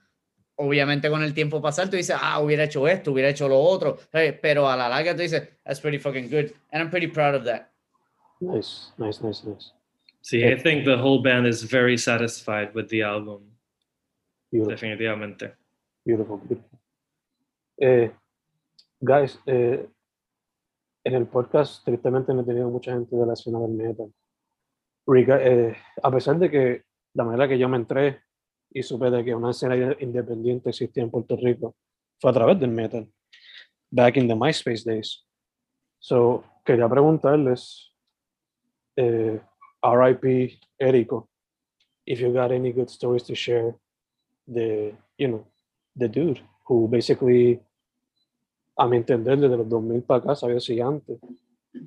C: obviamente con el tiempo pasar, tú dices, ah, hubiera hecho esto, hubiera hecho lo otro. Pero a la larga tú dices, that's pretty fucking good. And I'm pretty proud of that.
B: Nice, nice, nice, nice.
D: Sí, I think the whole band is very satisfied with the album.
B: Beautiful.
D: Definitivamente.
B: Beautiful, beautiful. Eh, guys, eh, en el podcast tristemente no he tenido mucha gente de la escena del metal. Rica- eh, a pesar de que la manera que yo me entré y supe de que una escena independiente existía en Puerto Rico fue a través del metal, back in the MySpace days. So, quería preguntarles, eh, RIP Erico, if you got any good stories to share, the, you know, the dude who basically, a mi entender, desde los 2000 para acá, sabía si antes,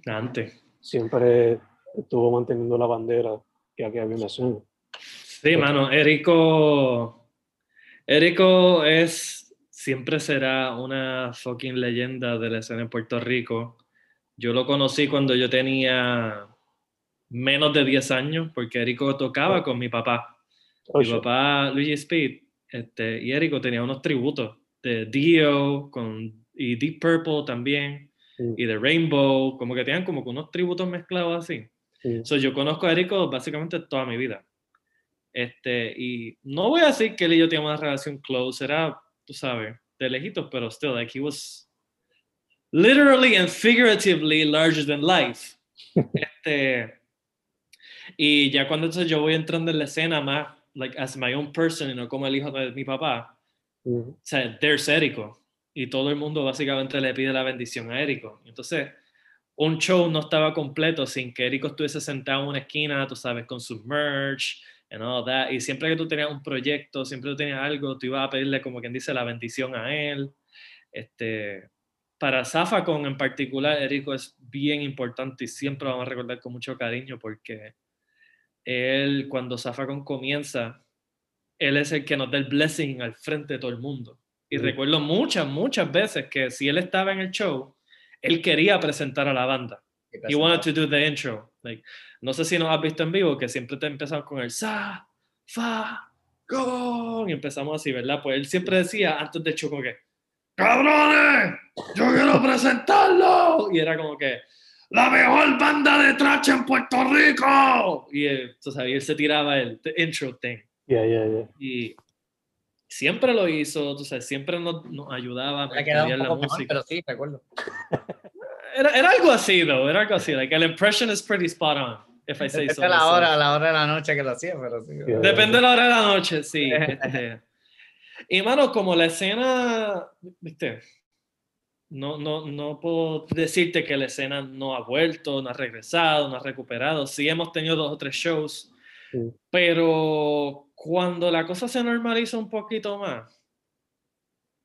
D: Antes.
B: siempre estuvo manteniendo la bandera que aquí había escena.
D: Sí, mano, Erico. Erico es. Siempre será una fucking leyenda de la escena en Puerto Rico. Yo lo conocí cuando yo tenía menos de 10 años, porque Erico tocaba con mi papá.
B: Oh,
D: mi papá, Luigi Speed, este, y Erico tenía unos tributos de Dio con y Deep Purple también,
B: Mm.
D: y The Rainbow, como que tenían como que unos tributos mezclados así.
B: Mm.
D: So, yo conozco a Erico básicamente toda mi vida. Este, y no voy a decir que él y yo teníamos una relación close, era, tú sabes, de lejitos, pero still, like he was literally and figuratively larger than life. este, y ya cuando entonces yo voy entrando en la escena más, like as my own person y no como el hijo de mi papá,
B: Mm.
D: o sea, there's Érico. Y todo el mundo básicamente le pide la bendición a Érico. Entonces, un show no estaba completo sin que Érico estuviese sentado en una esquina, tú sabes, con su merch and all that. Y siempre que tú tenías un proyecto, siempre tú tenías algo, tú ibas a pedirle, como quien dice, la bendición a él. Este, para Zafacon en particular, Érico es bien importante y siempre lo vamos a recordar con mucho cariño porque él, cuando Zafacon comienza, él es el que nos da el blessing al frente de todo el mundo. Y recuerdo muchas, muchas veces que si él estaba en el show, él quería presentar a la banda. He wanted to do the intro. Like, no sé si nos has visto en vivo, que siempre te empezamos con el sa, fa, go, y empezamos así, ¿verdad? Pues él siempre decía antes del show como que, ¡cabrones! ¡Yo quiero presentarlo! Y era como que, ¡la mejor banda de trash en Puerto Rico! Y él, tú sabes, y él se tiraba el the intro thing.
B: Yeah, yeah, yeah.
D: Y siempre lo hizo, tú sabes, siempre nos, nos ayudaba a mercadear la música.
C: pero sí, recuerdo.
D: Era, era algo así, though, era algo así. Like, el impression is pretty spot on, if I say
C: Depende
D: so.
C: de la hora, la hora de la noche que lo hacía, pero sí.
B: Yeah.
D: Depende de la hora de la noche, sí. este. Y, mano, como la escena, viste, no, no, no puedo decirte que la escena no ha vuelto, no ha regresado, no ha recuperado. Sí hemos tenido dos o tres shows, Pero cuando la cosa se normaliza un poquito más,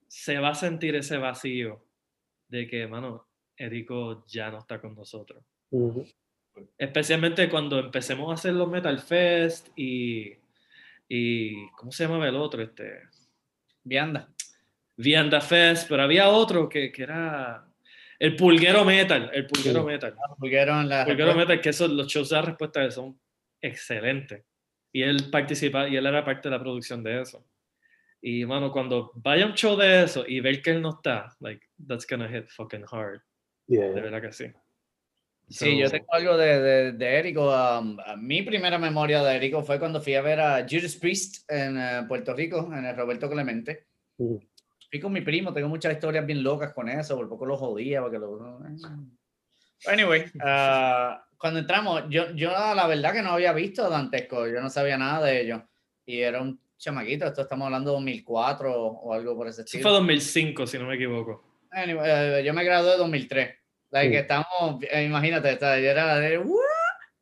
D: se va a sentir ese vacío de que, mano, Erico ya no está con nosotros.
B: Mhm.
D: Especialmente cuando empecemos a hacer los Metal Fest y, y ¿cómo se llamaba el otro? Este,
C: Vianda.
D: Vianda Fest, pero había otro que, que era el Pulguero Metal, el Pulguero
B: Sí.
D: Metal.
C: Pulguero la
D: Pulguero Metal, que esos, los shows de la respuesta son excelentes. Y él participa, y él era parte de la producción de eso. Y, mano, cuando vaya a un show de eso y ver que él no está, like, that's gonna hit fucking hard.
B: Yeah,
D: De verdad que sí.
C: Sí, yo
D: So-
C: tengo algo de, de, de Érico. um, mi primera memoria de Érico fue cuando fui a ver a Judas Priest en eh, Puerto Rico, en el Roberto Clemente.
B: Mhm.
C: Fui con mi primo, tengo muchas historias bien locas con eso, por poco lo jodía, porque lo... Anyway, ah, cuando entramos, yo, yo la verdad que no había visto a Dantesco, yo no sabía nada de ellos. Y era un chamaquito, esto estamos hablando de 2004 o algo por ese
D: Sí
C: estilo.
D: fue 2005, si no me equivoco.
C: Anyway, eh, yo me gradué en 2003. Like,
B: Sí.
C: estamos, eh, imagínate, está- yo era de "What?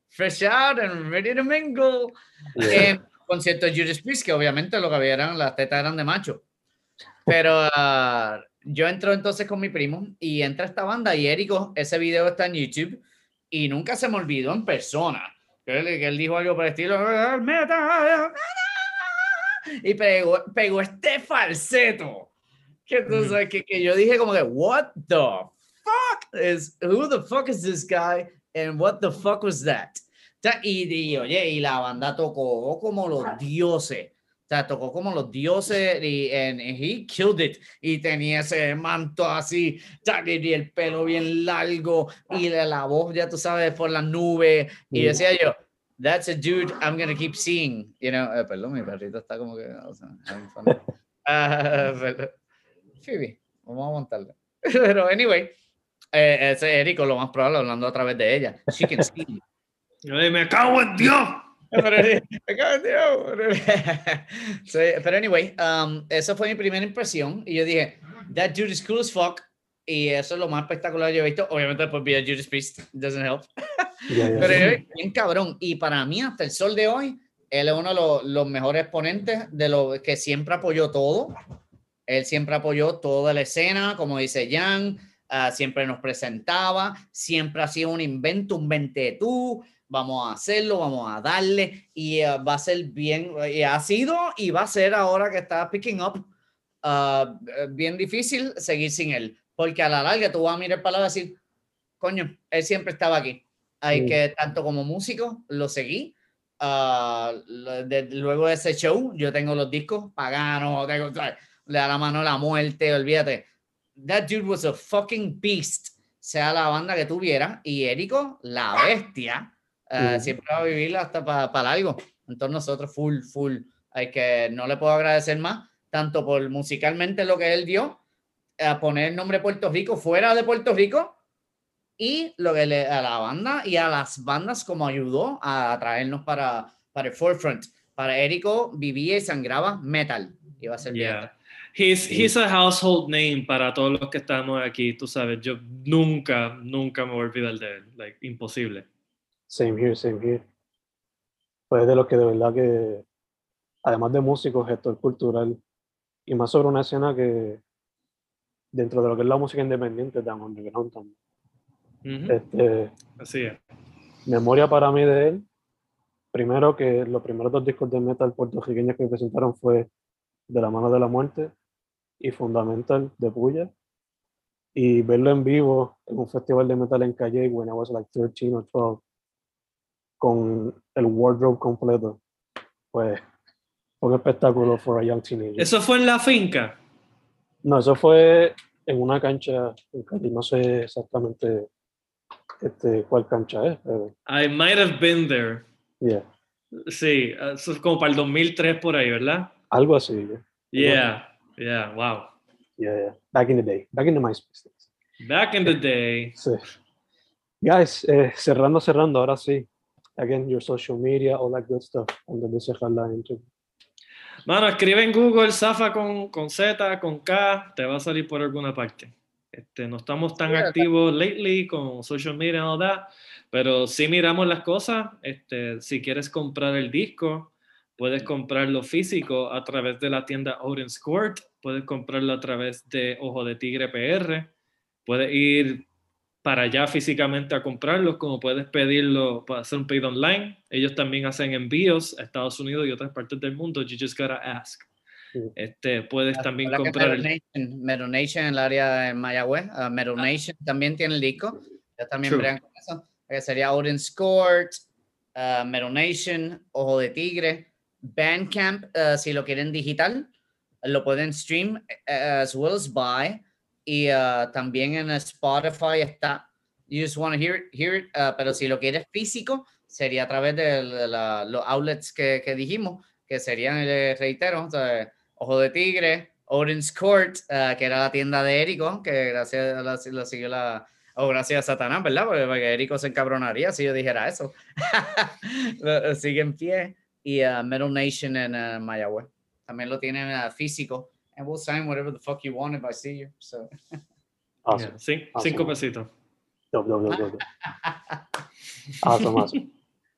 C: fresh out and ready to mingle.
B: Yeah.
C: En concierto de Judas Priest, que obviamente lo que había eran las tetas eran de macho. Pero ah, yo entro entonces con mi primo y entra esta banda y Érico, ese video está en YouTube y nunca se me olvidó en persona. Que él, que él dijo algo por el estilo, "Ah, "Metal". y pegó, pegó este falseto. Que, sabes, que, que yo dije como que, what the fuck is, who the fuck is this guy and what the fuck was that? Y, y, oye, y la banda tocó como los dioses. O sea, tocó como los dioses y and he killed it. Y tenía ese manto así, y el pelo bien largo y la, la voz, ya tú sabes, por las nubes. Y decía yo, that's a dude I'm gonna keep seeing. You know, eh, perdón, mi perrito está como que, o sea, fun. Ah, perdón. Phoebe, vamos a montarle. Pero anyway, eh, ese es Erico, lo más probable, hablando a través de ella. She can see.
D: Me cago en Dios.
C: Sí, pero anyway, um, esa fue mi primera impresión y yo dije, that dude is cool as fuck. Y eso es lo más espectacular que yo he visto. Obviamente después vi a Judas Priest, doesn't help.
B: Yeah, yeah.
C: Pero es bien cabrón. Y para mí, hasta el sol de hoy, él es uno de los, los mejores exponentes de lo que siempre apoyó todo. Él siempre apoyó toda la escena, como dice Jan, ah, siempre nos presentaba, siempre hacía un invento, un vente tú, vamos a hacerlo, vamos a darle, y ah, va a ser bien, y ha sido y va a ser ahora que está picking up, eh, bien difícil seguir sin él, porque a la larga tú vas a mirar para y decir, coño, él siempre estaba aquí. Hay que, tanto como músico, lo seguí. ah, de- luego de ese show, yo tengo los discos paganos, tengo, le da la mano a la muerte, olvídate. that dude was a fucking beast, sea la banda que tuviera, y Érico, la bestia,
B: Ujú.
C: siempre va a vivir hasta para algo. Entonces nosotros, full, full, hay que, no le puedo agradecer más, tanto por musicalmente lo que él dio, a poner el nombre Puerto Rico fuera de Puerto Rico, y lo que le, a la banda y a las bandas como ayudó a traernos para, para el forefront. Para Érico vivía y sangraba metal. Iba a ser bien.
D: Yeah. He's, he's a household name para todos los que estamos aquí, tú sabes. Yo nunca, nunca me voy a olvidar de él. Like, imposible.
B: Same here, same here. Pues de los que de verdad que, además de músico, gestor cultural, y más sobre una escena que, dentro de lo que es la música independiente, de underground también.
D: Ujú,
B: Este,
D: Así es.
B: memoria para mí de él, primero que los primeros dos discos de metal puertorriqueños que presentaron fue De la mano de la muerte y Fundamental de Puya. Y verlo en vivo en un festival de metal en Calle, when I was like 13 or 12, con el wardrobe completo, pues un espectáculo for a young teenager.
D: Eso fue en la finca.
B: No, eso fue en una cancha en no sé exactamente este, cuál cancha es, pero
D: I might have been there.
B: yeah,
D: Sí, eso es como para el 2003 por ahí, ¿verdad?
B: algo así. yeah.
D: Yeah, yeah, wow.
B: Yeah, yeah. Back in the day. Back in the MySpace.
D: Back in the day.
B: Sí. Guys, eh, cerrando, cerrando, ahora sí. Again, your social media, all that good stuff. De cerrar la interview.
D: Mano, escribe en Google Zafa con, con Z, con K, te va a salir por alguna parte. Este, no estamos tan
C: Yeah.
D: activos lately con social media and all that, pero sí miramos las cosas. Este, si quieres comprar el disco, puedes comprarlo físico a través de la tienda Odin's Court, puedes comprarlo a través de Ojo de Tigre PR, puedes ir para allá físicamente a comprarlos, como puedes pedirlo, para hacer un pedido online. Ellos también hacen envíos a Estados Unidos y otras partes del mundo. You just gotta ask.
B: Sí.
D: Este, puedes también comprar el,
C: Meronation, Meronation en el área de Mayagüez. Uh, Meronation también tiene el disco. Ya también con eso. Que sería Odin's Court, uh, Meronation, Ojo de Tigre, Bandcamp, uh, si lo quieren digital, lo pueden stream uh, as well as buy. Y uh, también en Spotify está. You just want to hear it, hear it, uh, pero si lo quieres físico, sería a través de la- los outlets que, que dijimos, que serían, eh, reitero, o sea, Ojo de Tigre, Odin's Court, eh, que era la tienda de Érico, que gracias a la, lo siguió la. O gracias a Satanás, ¿verdad? Porque, porque Érico se encabronaría si yo dijera eso. Sigue en pie. Y uh, Metal Nation en uh, Mayagüez. También lo tienen uh, físico. And we'll sign whatever the fuck you want if I see you. So.
B: Awesome.
D: Yeah, cin-
B: Awesome.
D: cinco pesitos.
B: Dope, dope, dope, dope. Awesome, awesome.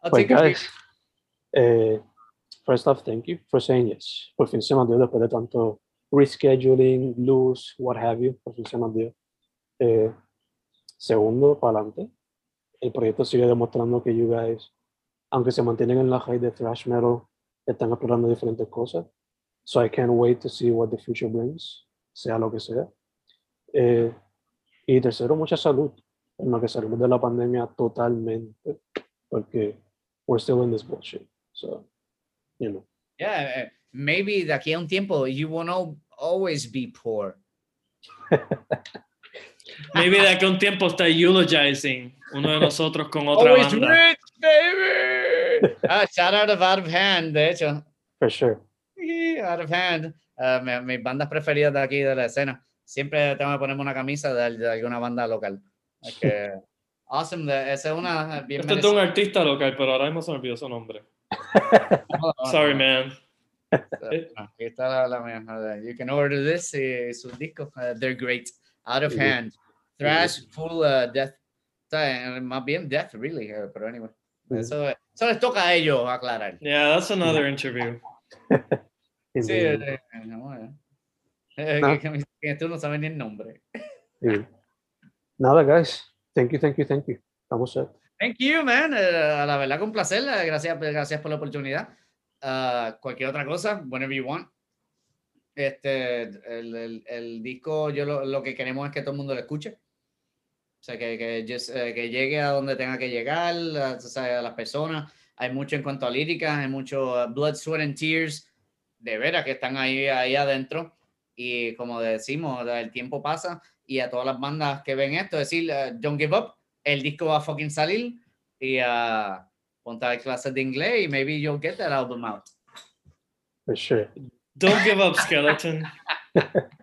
C: I'll take a
B: guys, eh, first off, thank you for saying yes. Por fin se dio después de tanto rescheduling, lose, what have you. Por fin se dio. Eh, segundo, para adelante. El proyecto sigue demostrando que you guys, aunque se mantienen en la high de thrash metal, están explorando diferentes cosas. So I can't wait to see what the future brings, sea lo que sea. Eh, y tercero, mucha salud. En lo que salimos de la pandemia totalmente. Porque we're still in this bullshit. So, you know.
C: Yeah, eh, maybe de aquí a un tiempo you won't al- always be poor.
D: Maybe de aquí a un tiempo está eulogizing uno de nosotros con otra
C: Always
D: banda.
C: rich, baby. ah, shout out of Out of Hand, de hecho.
B: For sure.
C: Out of Hand. Ah, mi- mis bandas preferidas de aquí de la escena. Siempre tengo que ponerme una camisa de, de alguna banda local. Es que, awesome. de- esa es una bien
D: Este es de un artista local, pero ahora mismo se me olvidó su nombre. Sorry, man.
C: Aquí está la, la mía. Uh, You can order this y sus discos. uh, they're great. Out of. Hand. Thrash, full uh, death. O sea, eh, más bien death, really. uh, pero anyway. Eso, eso les toca a ellos aclarar.
D: Yeah, that's another interview.
C: Sí, eh, no, eh. Eh,
B: No.
C: que- que, que tú no sabes ni el nombre.
B: Sí. Nada, guys. Thank you, thank you, thank you. Estamos set.
C: Thank you, man. A la verdad, con placer. Gracias, gracias por la oportunidad. Ah, cualquier otra cosa, whenever you want. Este, el, el, el disco, yo lo, lo que queremos es que todo el mundo lo escuche. O sea, que, que, just, que llegue a donde tenga que llegar, a, a las personas. Hay mucho en cuanto a líricas, hay mucho uh, blood, sweat and tears, de veras que están ahí, ahí adentro. y como decimos, el tiempo pasa y a todas las bandas que ven esto, decir, uh, don't give up, el disco va a fucking salir y uh, ponte a clases de inglés y maybe you'll get that album out.
B: For sure.
D: Don't give up, Skeleton.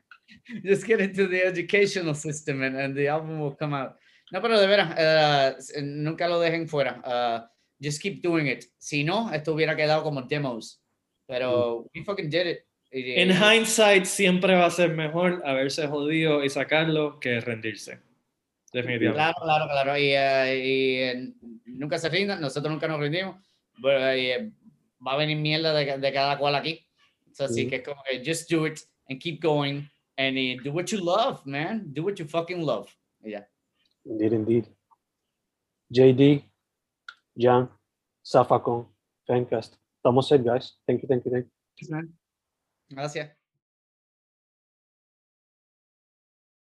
C: Just get into the educational system and, and the album will come out. No, pero de veras, uh, nunca lo dejen fuera. Uh, just keep doing it. Si no, esto hubiera quedado como demos. Pero we fucking did it.
D: En hindsight, siempre va a ser mejor haberse jodido y sacarlo que rendirse. Definitivamente.
C: Claro, claro, claro. Y, eh, y, eh, nunca se rindan, nosotros nunca nos rendimos. Pero, eh, va a venir mierda de, de cada cual aquí. So, Así
B: Sí.
C: que es como que just do it and keep going and do what you love, man. Do what you fucking love. Y ya.
B: Indeed, indeed. JD, Jan, Zafacon, Fancast. Estamos set, guys. Thank you, thank you, thank you.
C: Gracias.